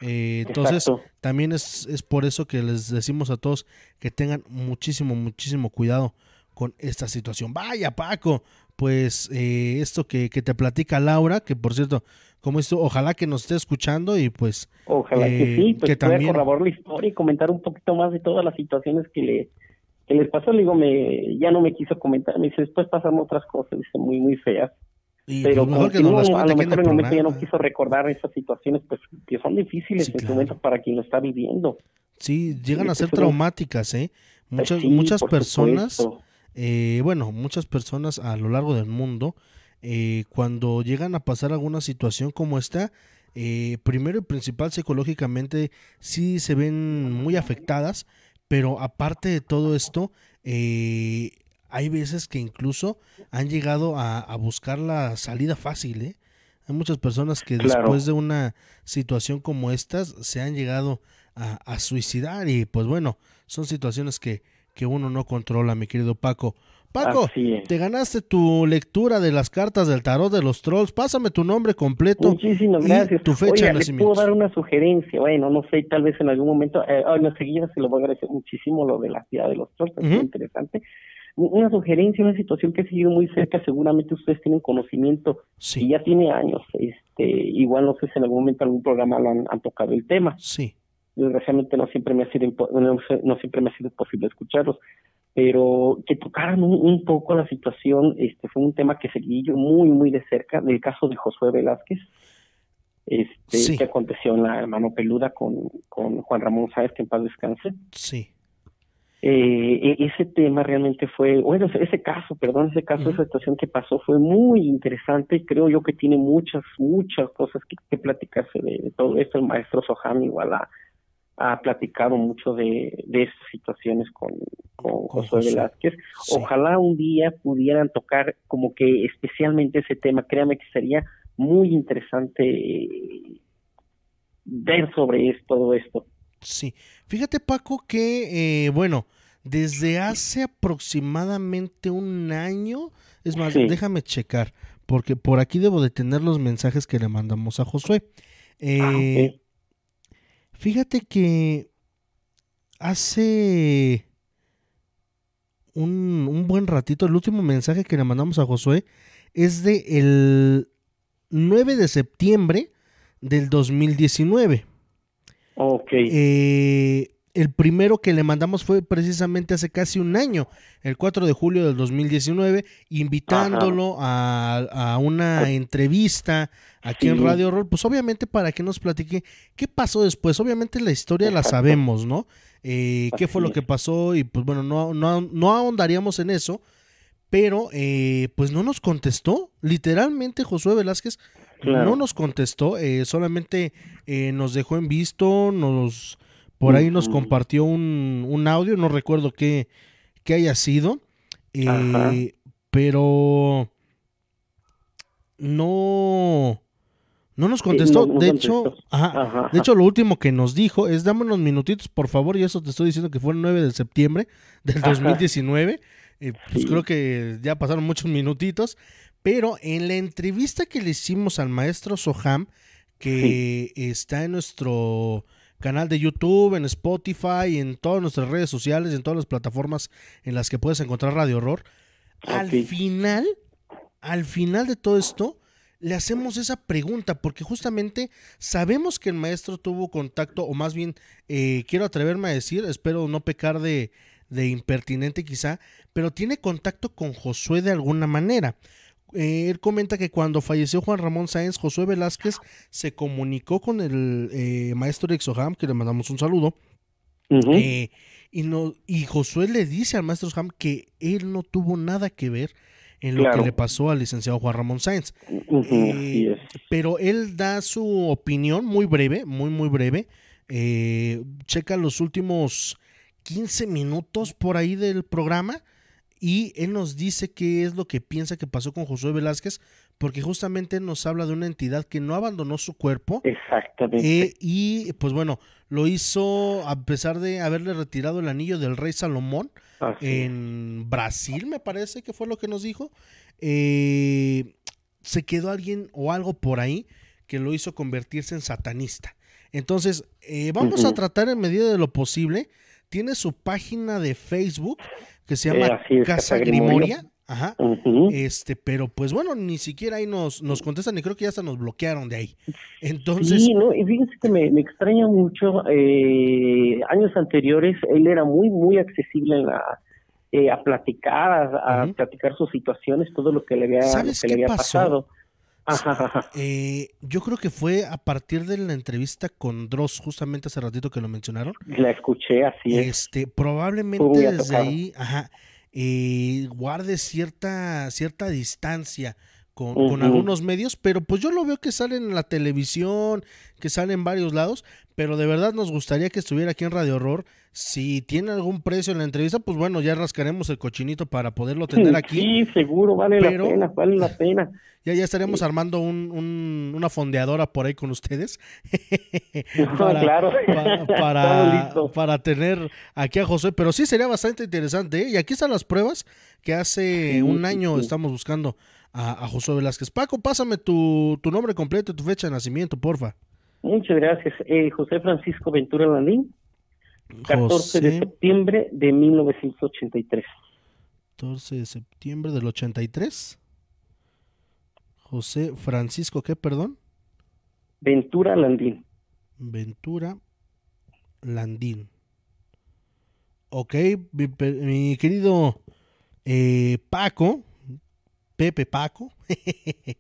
Eh, entonces, también es, es por eso que les decimos a todos que tengan muchísimo, muchísimo cuidado con esta situación. Vaya, Paco, pues eh, esto que, que, te platica Laura, que por cierto, como esto, ojalá que nos esté escuchando y pues... Ojalá que sí, pues que también... corroborar la historia y comentar un poquito más de todas las situaciones que le que les pasó. Le digo, me, ya no me quiso comentar, me dice, después pasaron otras cosas, dice, muy, muy feas. Pero pues, que no, a lo mejor en el momento ya no quiso recordar esas situaciones, pues que son difíciles en su momento para quien lo está viviendo. Sí, llegan a ser traumáticas, ¿eh? Muchas, muchas personas, eh, bueno, muchas personas a lo largo del mundo, eh, cuando llegan a pasar alguna situación como esta, eh, primero y principal psicológicamente sí se ven muy afectadas, pero aparte de todo esto, hay veces que incluso han llegado a, buscar la salida fácil, ¿eh? Hay muchas personas que después de una situación como estas se han llegado a, a, suicidar y pues bueno, son situaciones que, que uno no controla, mi querido Paco. Paco, te ganaste tu lectura de las cartas del tarot de los trolls. Pásame tu nombre completo. Muchísimas gracias. Tu fecha de nacimiento. puedo dar una sugerencia. Bueno, no sé, tal vez en algún momento. Eh, enseguida se lo voy a agradecer muchísimo lo de la ciudad de los trolls. Es muy interesante. Una sugerencia, una situación que ha seguido muy cerca. Seguramente ustedes tienen conocimiento. Sí. Y ya tiene años. Este, igual no sé si en algún momento en algún programa lo han, tocado el tema. Sí desgraciadamente no siempre me ha sido no, siempre me ha sido posible escucharlos pero que tocaran un, poco la situación este fue un tema que seguí yo muy muy de cerca del caso de Josué Velázquez este que aconteció en la mano peluda con, con Juan Ramón Sáez que en paz descanse sí eh, e, ese tema realmente fue, bueno, ese caso, perdón, ese caso, esa situación que pasó fue muy interesante y creo yo que tiene muchas, muchas cosas que, platicarse de, todo esto. El maestro Soham igual a, ha platicado mucho de, de estas situaciones con, con, Josué Velázquez. Ojalá un día pudieran tocar como que especialmente ese tema. Créame que sería muy interesante eh, ver sobre esto, todo esto. Sí, fíjate Paco que, eh, bueno, desde hace aproximadamente un año, es más, déjame checar, porque por aquí debo de tener los mensajes que le mandamos a Josué. Ah, eh, Fíjate que hace un, buen ratito, el último mensaje que le mandamos a Josué es de el 9 de septiembre del 2019. Ok. Eh, el primero que le mandamos fue precisamente hace casi un año, el 4 de julio del 2019, invitándolo a, una entrevista aquí en Radio Roll, pues obviamente para que nos platique qué pasó después. Obviamente la historia la sabemos, ¿no? Eh, qué fue lo que pasó y pues bueno, no, no, no ahondaríamos en eso, pero eh, pues no nos contestó, literalmente Josué Velázquez no nos contestó, eh, solamente nos dejó en visto, nos por ahí nos compartió un, un audio, no recuerdo qué, haya sido, eh, pero no, no nos contestó. de hecho, de hecho lo último que nos dijo es dame unos minutitos, por favor, y eso te estoy diciendo que fue el 9 de septiembre del 2019. Eh, pues creo que ya pasaron muchos minutitos, pero en la entrevista que le hicimos al maestro Soham, que está en nuestro canal de YouTube, en Spotify, en todas nuestras redes sociales, en todas las plataformas en las que puedes encontrar Radio Horror. Al final, al final de todo esto, le hacemos esa pregunta, porque justamente sabemos que el maestro tuvo contacto, o más bien, eh, quiero atreverme a decir, espero no pecar de, de impertinente quizá, pero tiene contacto con Josué de alguna manera. Eh, él comenta que cuando falleció Juan Ramón Sáenz, Josué Velázquez se comunicó con el eh, maestro Exoham, que le mandamos un saludo, eh, y, no, y Josué le dice al maestro Exoham que él no tuvo nada que ver en lo que le pasó al licenciado Juan Ramón Sáenz. pero él da su opinión muy breve, muy, muy breve. checa los últimos 15 minutos por ahí del programa y él nos dice qué es lo que piensa que pasó con Josué Velázquez, porque justamente nos habla de una entidad que no abandonó su cuerpo. Exactamente. Eh, y pues bueno, lo hizo a pesar de haberle retirado el anillo del rey Salomón en Brasil, me parece que fue lo que nos dijo. Eh, se quedó alguien o algo por ahí que lo hizo convertirse en satanista. Entonces, eh, vamos a tratar en medida de lo posible. Tiene su página de Facebook que se llama Casa Grimoria. Ajá. Este, pero pues bueno, ni siquiera ahí nos, nos contestan y creo que ya hasta nos bloquearon de ahí. Entonces. Sí, no, y fíjense que me, extraña mucho. Eh, años anteriores él era muy, muy accesible eh, a platicar, a, platicar sus situaciones, todo lo que le había, que le había pasado. Ajá, eh, yo creo que fue a partir de la entrevista con Dross, justamente hace ratito que lo mencionaron. La escuché así. Este, probablemente desde ahí, ajá, eh, guarde cierta, cierta distancia con, con, algunos medios, pero pues yo lo veo que sale en la televisión, que sale en varios lados, pero de verdad nos gustaría que estuviera aquí en Radio Horror. Si tiene algún precio en la entrevista, pues bueno, ya rascaremos el cochinito para poderlo tener aquí. Sí, seguro, vale la pena, vale la pena. [LAUGHS] Ya, ya estaremos armando un, una fondeadora por ahí con ustedes. [LAUGHS] para, claro. para, [LAUGHS] para, tener aquí a José. Pero sí sería bastante interesante. ¿eh? Y aquí están las pruebas que hace un año estamos buscando a, a, José Velázquez. Paco, pásame tu, tu nombre completo y tu fecha de nacimiento, porfa. Muchas gracias. Eh, José Francisco Ventura Landín, 14 de septiembre de 1983. 14 de septiembre del 83. José Francisco, ¿qué, perdón? Ventura Landín. Ventura Landín. Ok, mi, querido eh, Paco, Pepe Paco. [LAUGHS]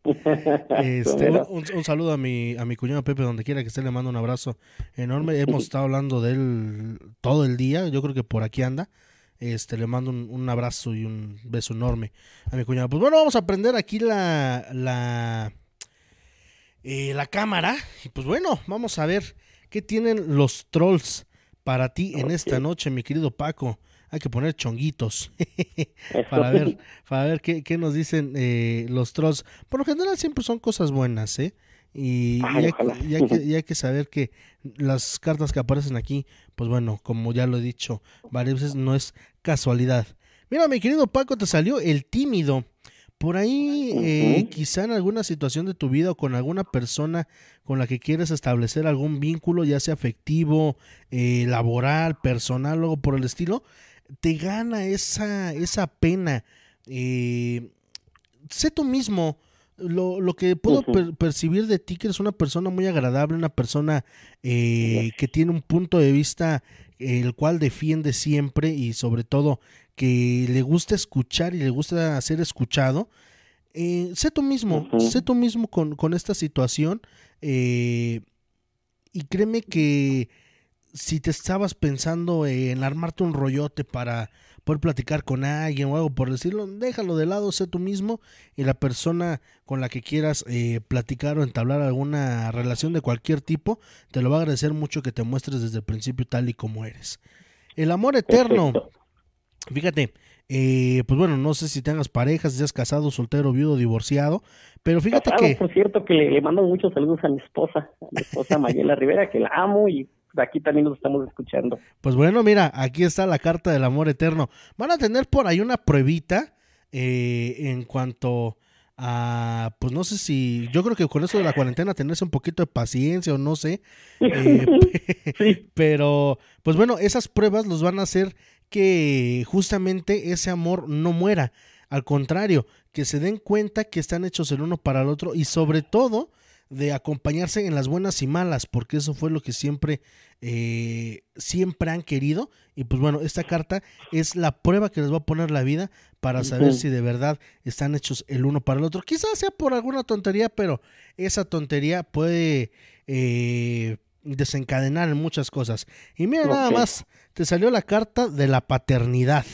Este, un, saludo a mi, a mi cuñado Pepe, donde quiera que esté, le mando un abrazo enorme. Hemos estado hablando de él todo el día, yo creo que por aquí anda. Este, le mando un, abrazo y un beso enorme a mi cuñado. Pues bueno, vamos a prender aquí la, la, eh, la cámara. Y pues bueno, vamos a ver qué tienen los trolls para ti en esta noche, mi querido Paco hay que poner chonguitos [LAUGHS] para ver, para ver qué, qué nos dicen eh, los trolls. Por lo general siempre son cosas buenas, ¿eh? Y, hay, que, [LAUGHS] hay que saber que las cartas que aparecen aquí, pues bueno, como ya lo he dicho varias veces, no es casualidad. Mira, mi querido Paco, te salió el tímido. Por ahí, eh, quizá en alguna situación de tu vida o con alguna persona con la que quieres establecer algún vínculo, ya sea afectivo, eh, laboral, personal, algo por el estilo, te gana esa, esa pena. Eh, sé tú mismo. Lo, lo que puedo percibir de ti, que eres una persona muy agradable, una persona eh, que tiene un punto de vista el cual defiende siempre y sobre todo que le gusta escuchar y le gusta ser escuchado. Eh, sé tú mismo, sé tú mismo con, con esta situación y créeme que si te estabas pensando en armarte un rollote para poder platicar con alguien o algo por decirlo, déjalo de lado, sé tú mismo y la persona con la que quieras eh, platicar o entablar alguna relación de cualquier tipo, te lo va a agradecer mucho que te muestres desde el principio tal y como eres. El amor eterno, fíjate, eh, pues bueno, no sé si tengas parejas, si seas casado, soltero, viudo, divorciado, pero fíjate que... Por cierto, que le, mando muchos saludos a mi esposa, a mi esposa Mayela Rivera, que la amo y aquí también nos estamos escuchando. Pues bueno, mira, aquí está la carta del amor eterno. Van a tener por ahí una pruebita eh, en cuanto a, pues no sé si, yo creo que con eso de la cuarentena tenerse un poquito de paciencia o no sé, [LAUGHS] eh, [LAUGHS] pero pues bueno, esas pruebas los van a hacer que justamente ese amor no muera. Al contrario, que se den cuenta que están hechos el uno para el otro y sobre todo de acompañarse en las buenas y malas, porque eso fue lo que siempre, eh, siempre han querido. Y pues bueno, esta carta es la prueba que les va a poner la vida para saber si de verdad están hechos el uno para el otro. Quizás sea por alguna tontería, pero esa tontería puede eh, desencadenar en muchas cosas. Y mira, nada más, te salió la carta de la paternidad.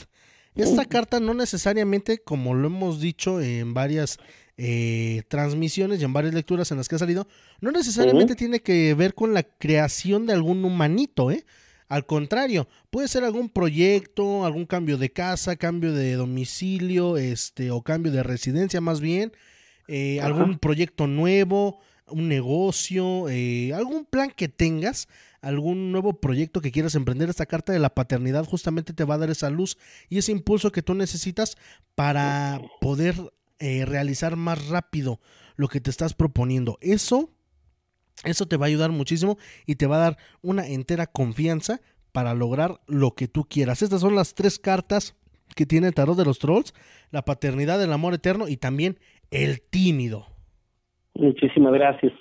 Esta carta no necesariamente, como lo hemos dicho en varias eh, transmisiones y en varias lecturas en las que ha salido, no necesariamente tiene que ver con la creación de algún humanito, ¿eh? Al contrario, puede ser algún proyecto, algún cambio de casa, cambio de domicilio, este, o cambio de residencia más bien, eh, algún proyecto nuevo, un negocio, eh, algún plan que tengas, algún nuevo proyecto que quieras emprender. Esta carta de la paternidad justamente te va a dar esa luz y ese impulso que tú necesitas para poder eh, realizar más rápido lo que te estás proponiendo. Eso Eso te va a ayudar muchísimo y te va a dar una entera confianza para lograr lo que tú quieras. Estas son las tres cartas que tiene el tarot de los trolls, la paternidad, el amor eterno y también el tímido. Muchísimas gracias.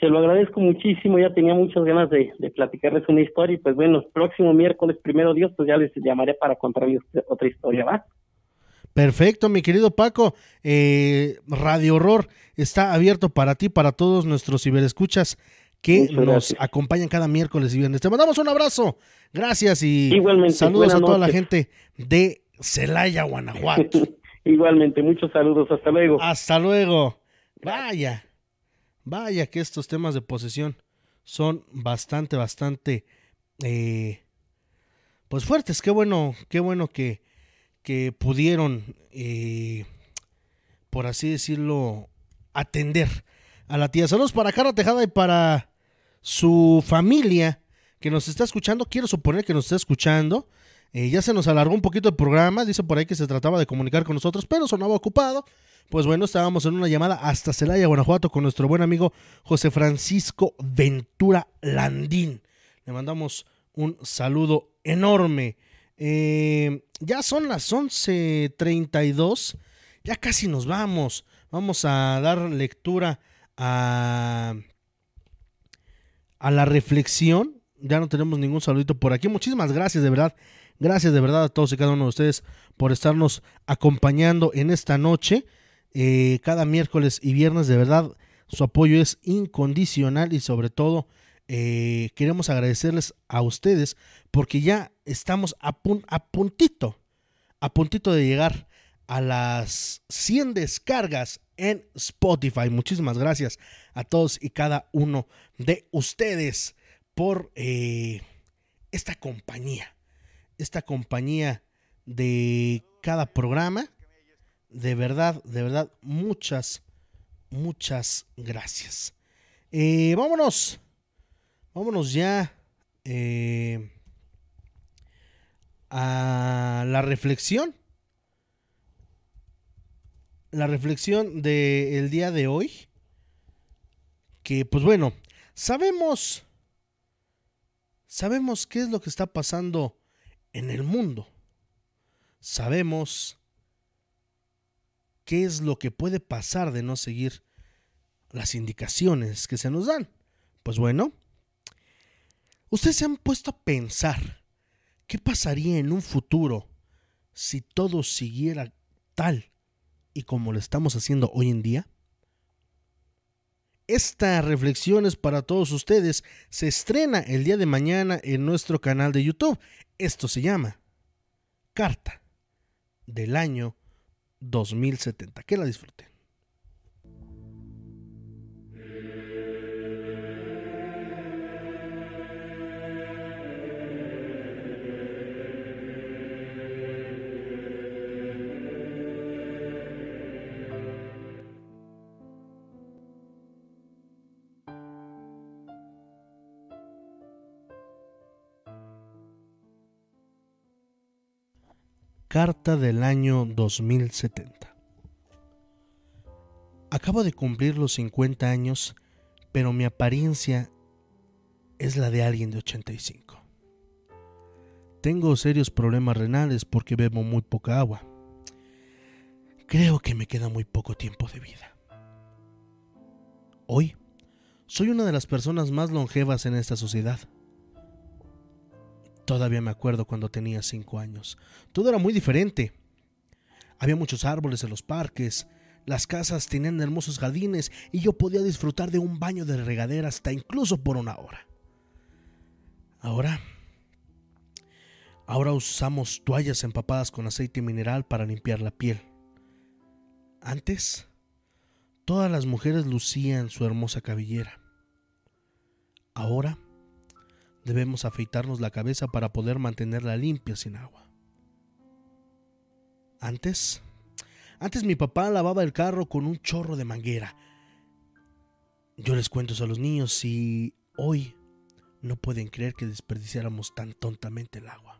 Se lo agradezco muchísimo, ya tenía muchas ganas de, platicarles una historia y pues bueno, el próximo miércoles, primero Dios, pues ya les llamaré para contarles otra historia, ¿va? Perfecto, mi querido Paco. Eh, Radio Horror está abierto para ti, para todos nuestros ciberescuchas que nos acompañan cada miércoles y viernes. Te mandamos un abrazo. Gracias y saludos a toda la gente de Celaya, Guanajuato. [LAUGHS] Igualmente, muchos saludos. Hasta luego. Hasta luego. Vaya. Vaya que estos temas de posesión son bastante, bastante, eh, pues fuertes. Qué bueno, qué bueno que, que pudieron, eh, por así decirlo, atender a la tía. Saludos para Carla Tejada y para su familia que nos está escuchando. Quiero suponer que nos está escuchando. Eh, ya se nos alargó un poquito el programa. Dice por ahí que se trataba de comunicar con nosotros, pero sonaba ocupado. Pues bueno, estábamos en una llamada hasta Celaya, Guanajuato, con nuestro buen amigo José Francisco Ventura Landín. Le mandamos un saludo enorme. Eh, ya son las 11:32, ya casi nos vamos. Vamos a dar lectura a, a la reflexión. Ya no tenemos ningún saludito por aquí. Muchísimas gracias, de verdad. Gracias de verdad a todos y cada uno de ustedes por estarnos acompañando en esta noche. Eh, cada miércoles y viernes. De verdad, su apoyo es incondicional y sobre todo eh, queremos agradecerles a ustedes porque ya estamos a, puntito, a puntito de llegar a las 100 descargas en Spotify. Muchísimas gracias a todos y cada uno de ustedes por eh, esta compañía, esta compañía de cada programa de verdad, de verdad, muchas, muchas gracias. Eh, vámonos, vámonos ya eh, a la reflexión. La reflexión del día de hoy. Que pues bueno, sabemos, sabemos qué es lo que está pasando en el mundo. Sabemos qué es lo que puede pasar de no seguir las indicaciones que se nos dan. Pues bueno, ustedes se han puesto a pensar qué pasaría en un futuro si todo siguiera tal y como lo estamos haciendo hoy en día. Esta reflexión es para todos ustedes. Se estrena el día de mañana en nuestro canal de YouTube. Esto se llama Carta del año 2070. Que la disfruten. Carta del año 2070. Acabo de cumplir los 50 años, pero mi apariencia es la de alguien de 85. Tengo serios problemas renales porque bebo muy poca agua. Creo que me queda muy poco tiempo de vida. Hoy soy una de las personas más longevas en esta sociedad. Todavía me acuerdo cuando tenía cinco años. Todo era muy diferente. Había muchos árboles en los parques, las casas tenían hermosos jardines y yo podía disfrutar de un baño de regadera hasta incluso por una hora. Ahora, ahora usamos toallas empapadas con aceite mineral para limpiar la piel. Antes, todas las mujeres lucían su hermosa cabellera. Ahora, Debemos afeitarnos la cabeza para poder mantenerla limpia sin agua. Antes, antes mi papá lavaba el carro con un chorro de manguera. Yo les cuento a los niños y hoy no pueden creer que desperdiciáramos tan tontamente el agua.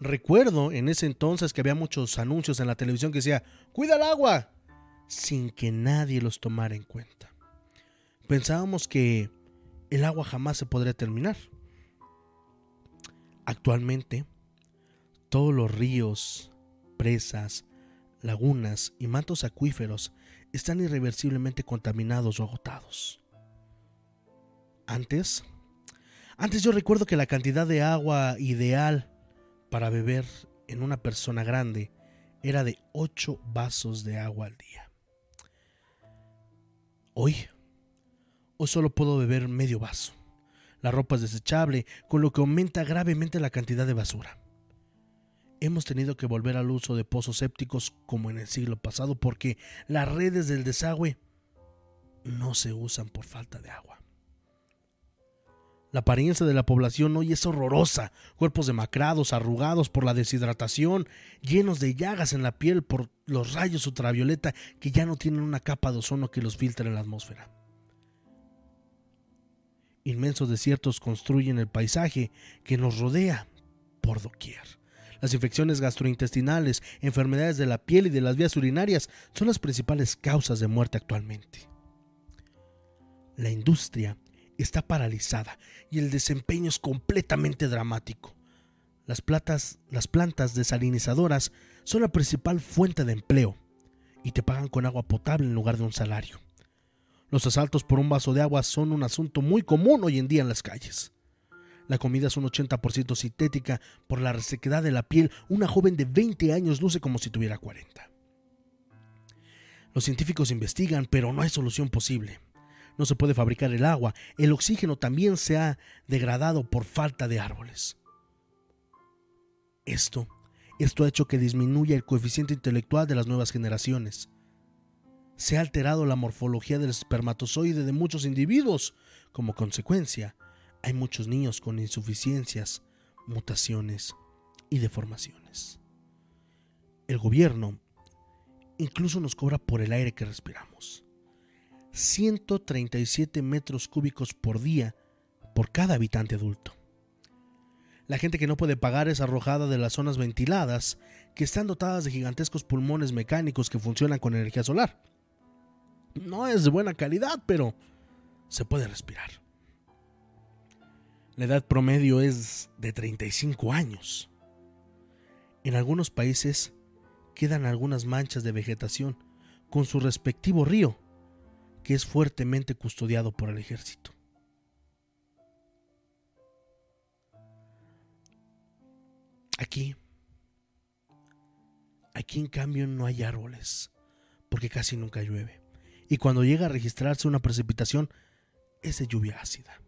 Recuerdo en ese entonces que había muchos anuncios en la televisión que decía, cuida el agua, sin que nadie los tomara en cuenta. pensábamos que el agua jamás se podría terminar. Actualmente, todos los ríos, presas, lagunas y mantos acuíferos están irreversiblemente contaminados o agotados. Antes, antes yo recuerdo que la cantidad de agua ideal para beber en una persona grande era de 8 vasos de agua al día. Hoy, hoy solo puedo beber medio vaso. La ropa es desechable, con lo que aumenta gravemente la cantidad de basura hemos tenido que volver al uso de pozos sépticos como en el siglo pasado porque las redes del desagüe no se usan por falta de agua. La apariencia de la población hoy es horrorosa, cuerpos demacrados, arrugados por la deshidratación, llenos de llagas en la piel por los rayos ultravioleta que ya no tienen una capa de ozono que los filtre en la atmósfera. Inmensos desiertos construyen el paisaje que nos rodea por doquier. Las infecciones gastrointestinales, enfermedades de la piel y de las vías urinarias son las principales causas de muerte actualmente. La industria está paralizada y el desempeño es completamente dramático. Las, las plantas desalinizadoras son la principal fuente de empleo y te pagan con agua potable en lugar de un salario. Los asaltos por un vaso de agua son un asunto muy común hoy en día en las calles. La comida es un 80% sintética por la resequedad de la piel. Una joven de 20 años luce como si tuviera 40. Los científicos investigan, pero no hay solución posible. No se puede fabricar el agua. El oxígeno también se ha degradado por falta de árboles. Esto, esto ha hecho que disminuya el coeficiente intelectual de las nuevas generaciones. Se ha alterado la morfología del espermatozoide de muchos individuos. Como consecuencia, hay muchos niños con insuficiencias, mutaciones y deformaciones. El gobierno incluso nos cobra por el aire que respiramos. 137 metros cúbicos por día por cada habitante adulto. La gente que no puede pagar es arrojada de las zonas ventiladas, que están dotadas de gigantescos pulmones mecánicos que funcionan con energía solar. No es de buena calidad, pero se puede respirar. La edad promedio es de 35 años. En algunos países quedan algunas manchas de vegetación con su respectivo río, que es fuertemente custodiado por el ejército. Aquí, aquí en cambio no hay árboles, porque casi nunca llueve. Y cuando llega a registrarse una precipitación, es de lluvia ácida.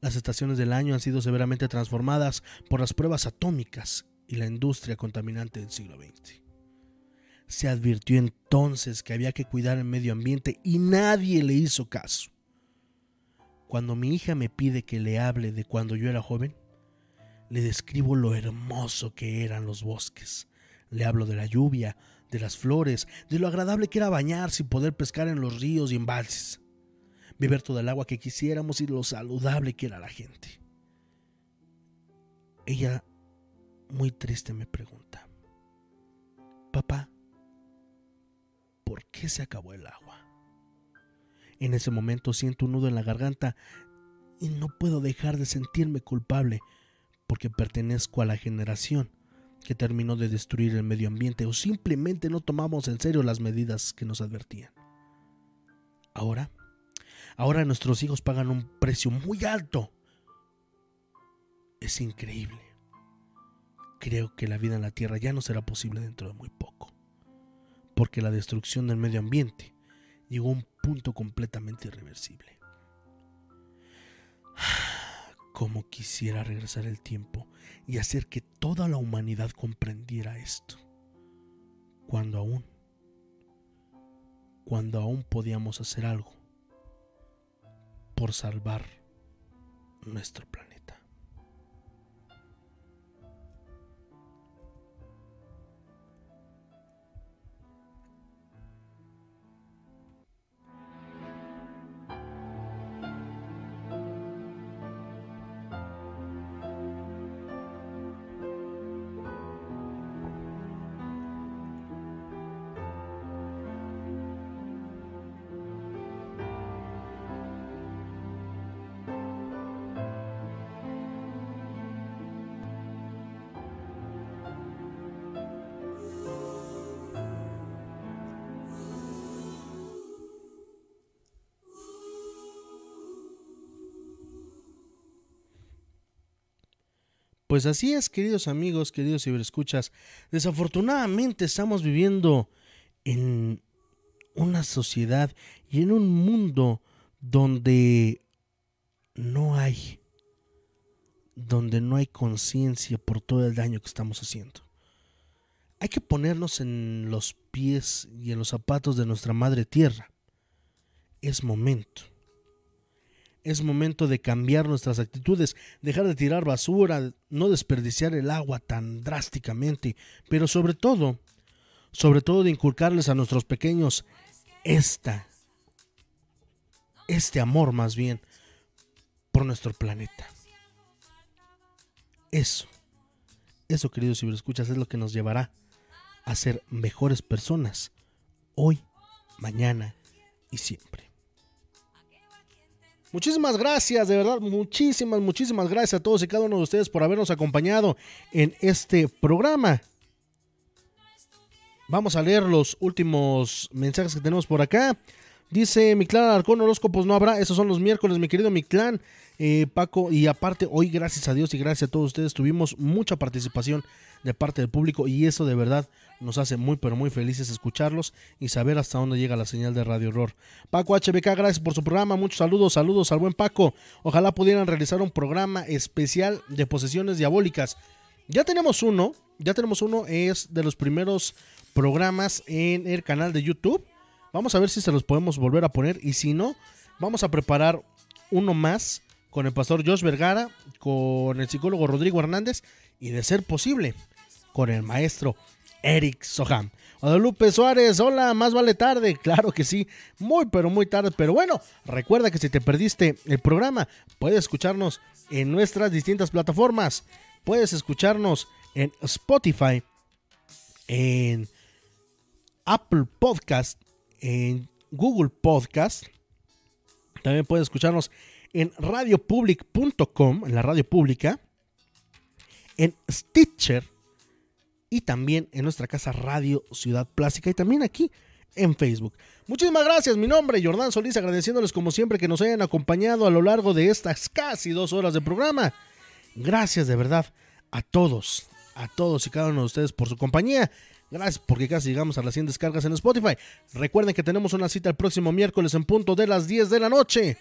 Las estaciones del año han sido severamente transformadas por las pruebas atómicas y la industria contaminante del siglo XX. Se advirtió entonces que había que cuidar el medio ambiente y nadie le hizo caso. Cuando mi hija me pide que le hable de cuando yo era joven, le describo lo hermoso que eran los bosques. Le hablo de la lluvia, de las flores, de lo agradable que era bañarse y poder pescar en los ríos y embalses beber todo el agua que quisiéramos y lo saludable que era la gente. Ella, muy triste, me pregunta, papá, ¿por qué se acabó el agua? En ese momento siento un nudo en la garganta y no puedo dejar de sentirme culpable porque pertenezco a la generación que terminó de destruir el medio ambiente o simplemente no tomamos en serio las medidas que nos advertían. Ahora Ahora nuestros hijos pagan un precio muy alto. Es increíble. Creo que la vida en la Tierra ya no será posible dentro de muy poco, porque la destrucción del medio ambiente llegó a un punto completamente irreversible. Como quisiera regresar el tiempo y hacer que toda la humanidad comprendiera esto, cuando aún, cuando aún podíamos hacer algo por salvar nuestro planeta. Pues así es, queridos amigos, queridos ciberescuchas. Desafortunadamente estamos viviendo en una sociedad y en un mundo donde no hay donde no hay conciencia por todo el daño que estamos haciendo. Hay que ponernos en los pies y en los zapatos de nuestra madre tierra. Es momento. Es momento de cambiar nuestras actitudes, dejar de tirar basura, no desperdiciar el agua tan drásticamente, pero sobre todo, sobre todo de inculcarles a nuestros pequeños esta, este amor más bien por nuestro planeta. Eso, eso queridos ciberescuchas es lo que nos llevará a ser mejores personas hoy, mañana y siempre. Muchísimas gracias, de verdad, muchísimas, muchísimas gracias a todos y cada uno de ustedes por habernos acompañado en este programa. Vamos a leer los últimos mensajes que tenemos por acá. Dice mi clan Arcón, horóscopos no habrá. Esos son los miércoles, mi querido mi clan. Eh, Paco, y aparte, hoy gracias a Dios y gracias a todos ustedes, tuvimos mucha participación de parte del público y eso de verdad nos hace muy pero muy felices escucharlos y saber hasta dónde llega la señal de Radio Horror. Paco HBK, gracias por su programa, muchos saludos, saludos al buen Paco. Ojalá pudieran realizar un programa especial de posesiones diabólicas. Ya tenemos uno, ya tenemos uno, es de los primeros programas en el canal de YouTube. Vamos a ver si se los podemos volver a poner y si no, vamos a preparar uno más con el pastor Josh Vergara, con el psicólogo Rodrigo Hernández y de ser posible con el maestro Eric Soham. Guadalupe Suárez, hola, más vale tarde, [LAUGHS] claro que sí, muy pero muy tarde, pero bueno, recuerda que si te perdiste el programa, puedes escucharnos en nuestras distintas plataformas, puedes escucharnos en Spotify, en Apple Podcast, en Google Podcast, también puedes escucharnos en radiopublic.com, en la radio pública, en Stitcher y también en nuestra casa Radio Ciudad Plástica y también aquí en Facebook. Muchísimas gracias, mi nombre es Jordán Solís, agradeciéndoles como siempre que nos hayan acompañado a lo largo de estas casi dos horas de programa. Gracias de verdad a todos, a todos y cada uno de ustedes por su compañía. Gracias porque casi llegamos a las 100 descargas en Spotify. Recuerden que tenemos una cita el próximo miércoles en punto de las 10 de la noche.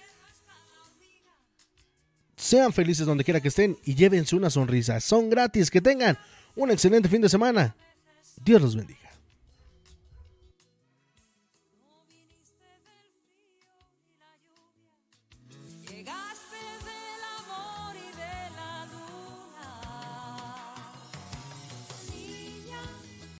Sean felices donde quiera que estén y llévense una sonrisa. Son gratis. Que tengan un excelente fin de semana. Dios los bendiga.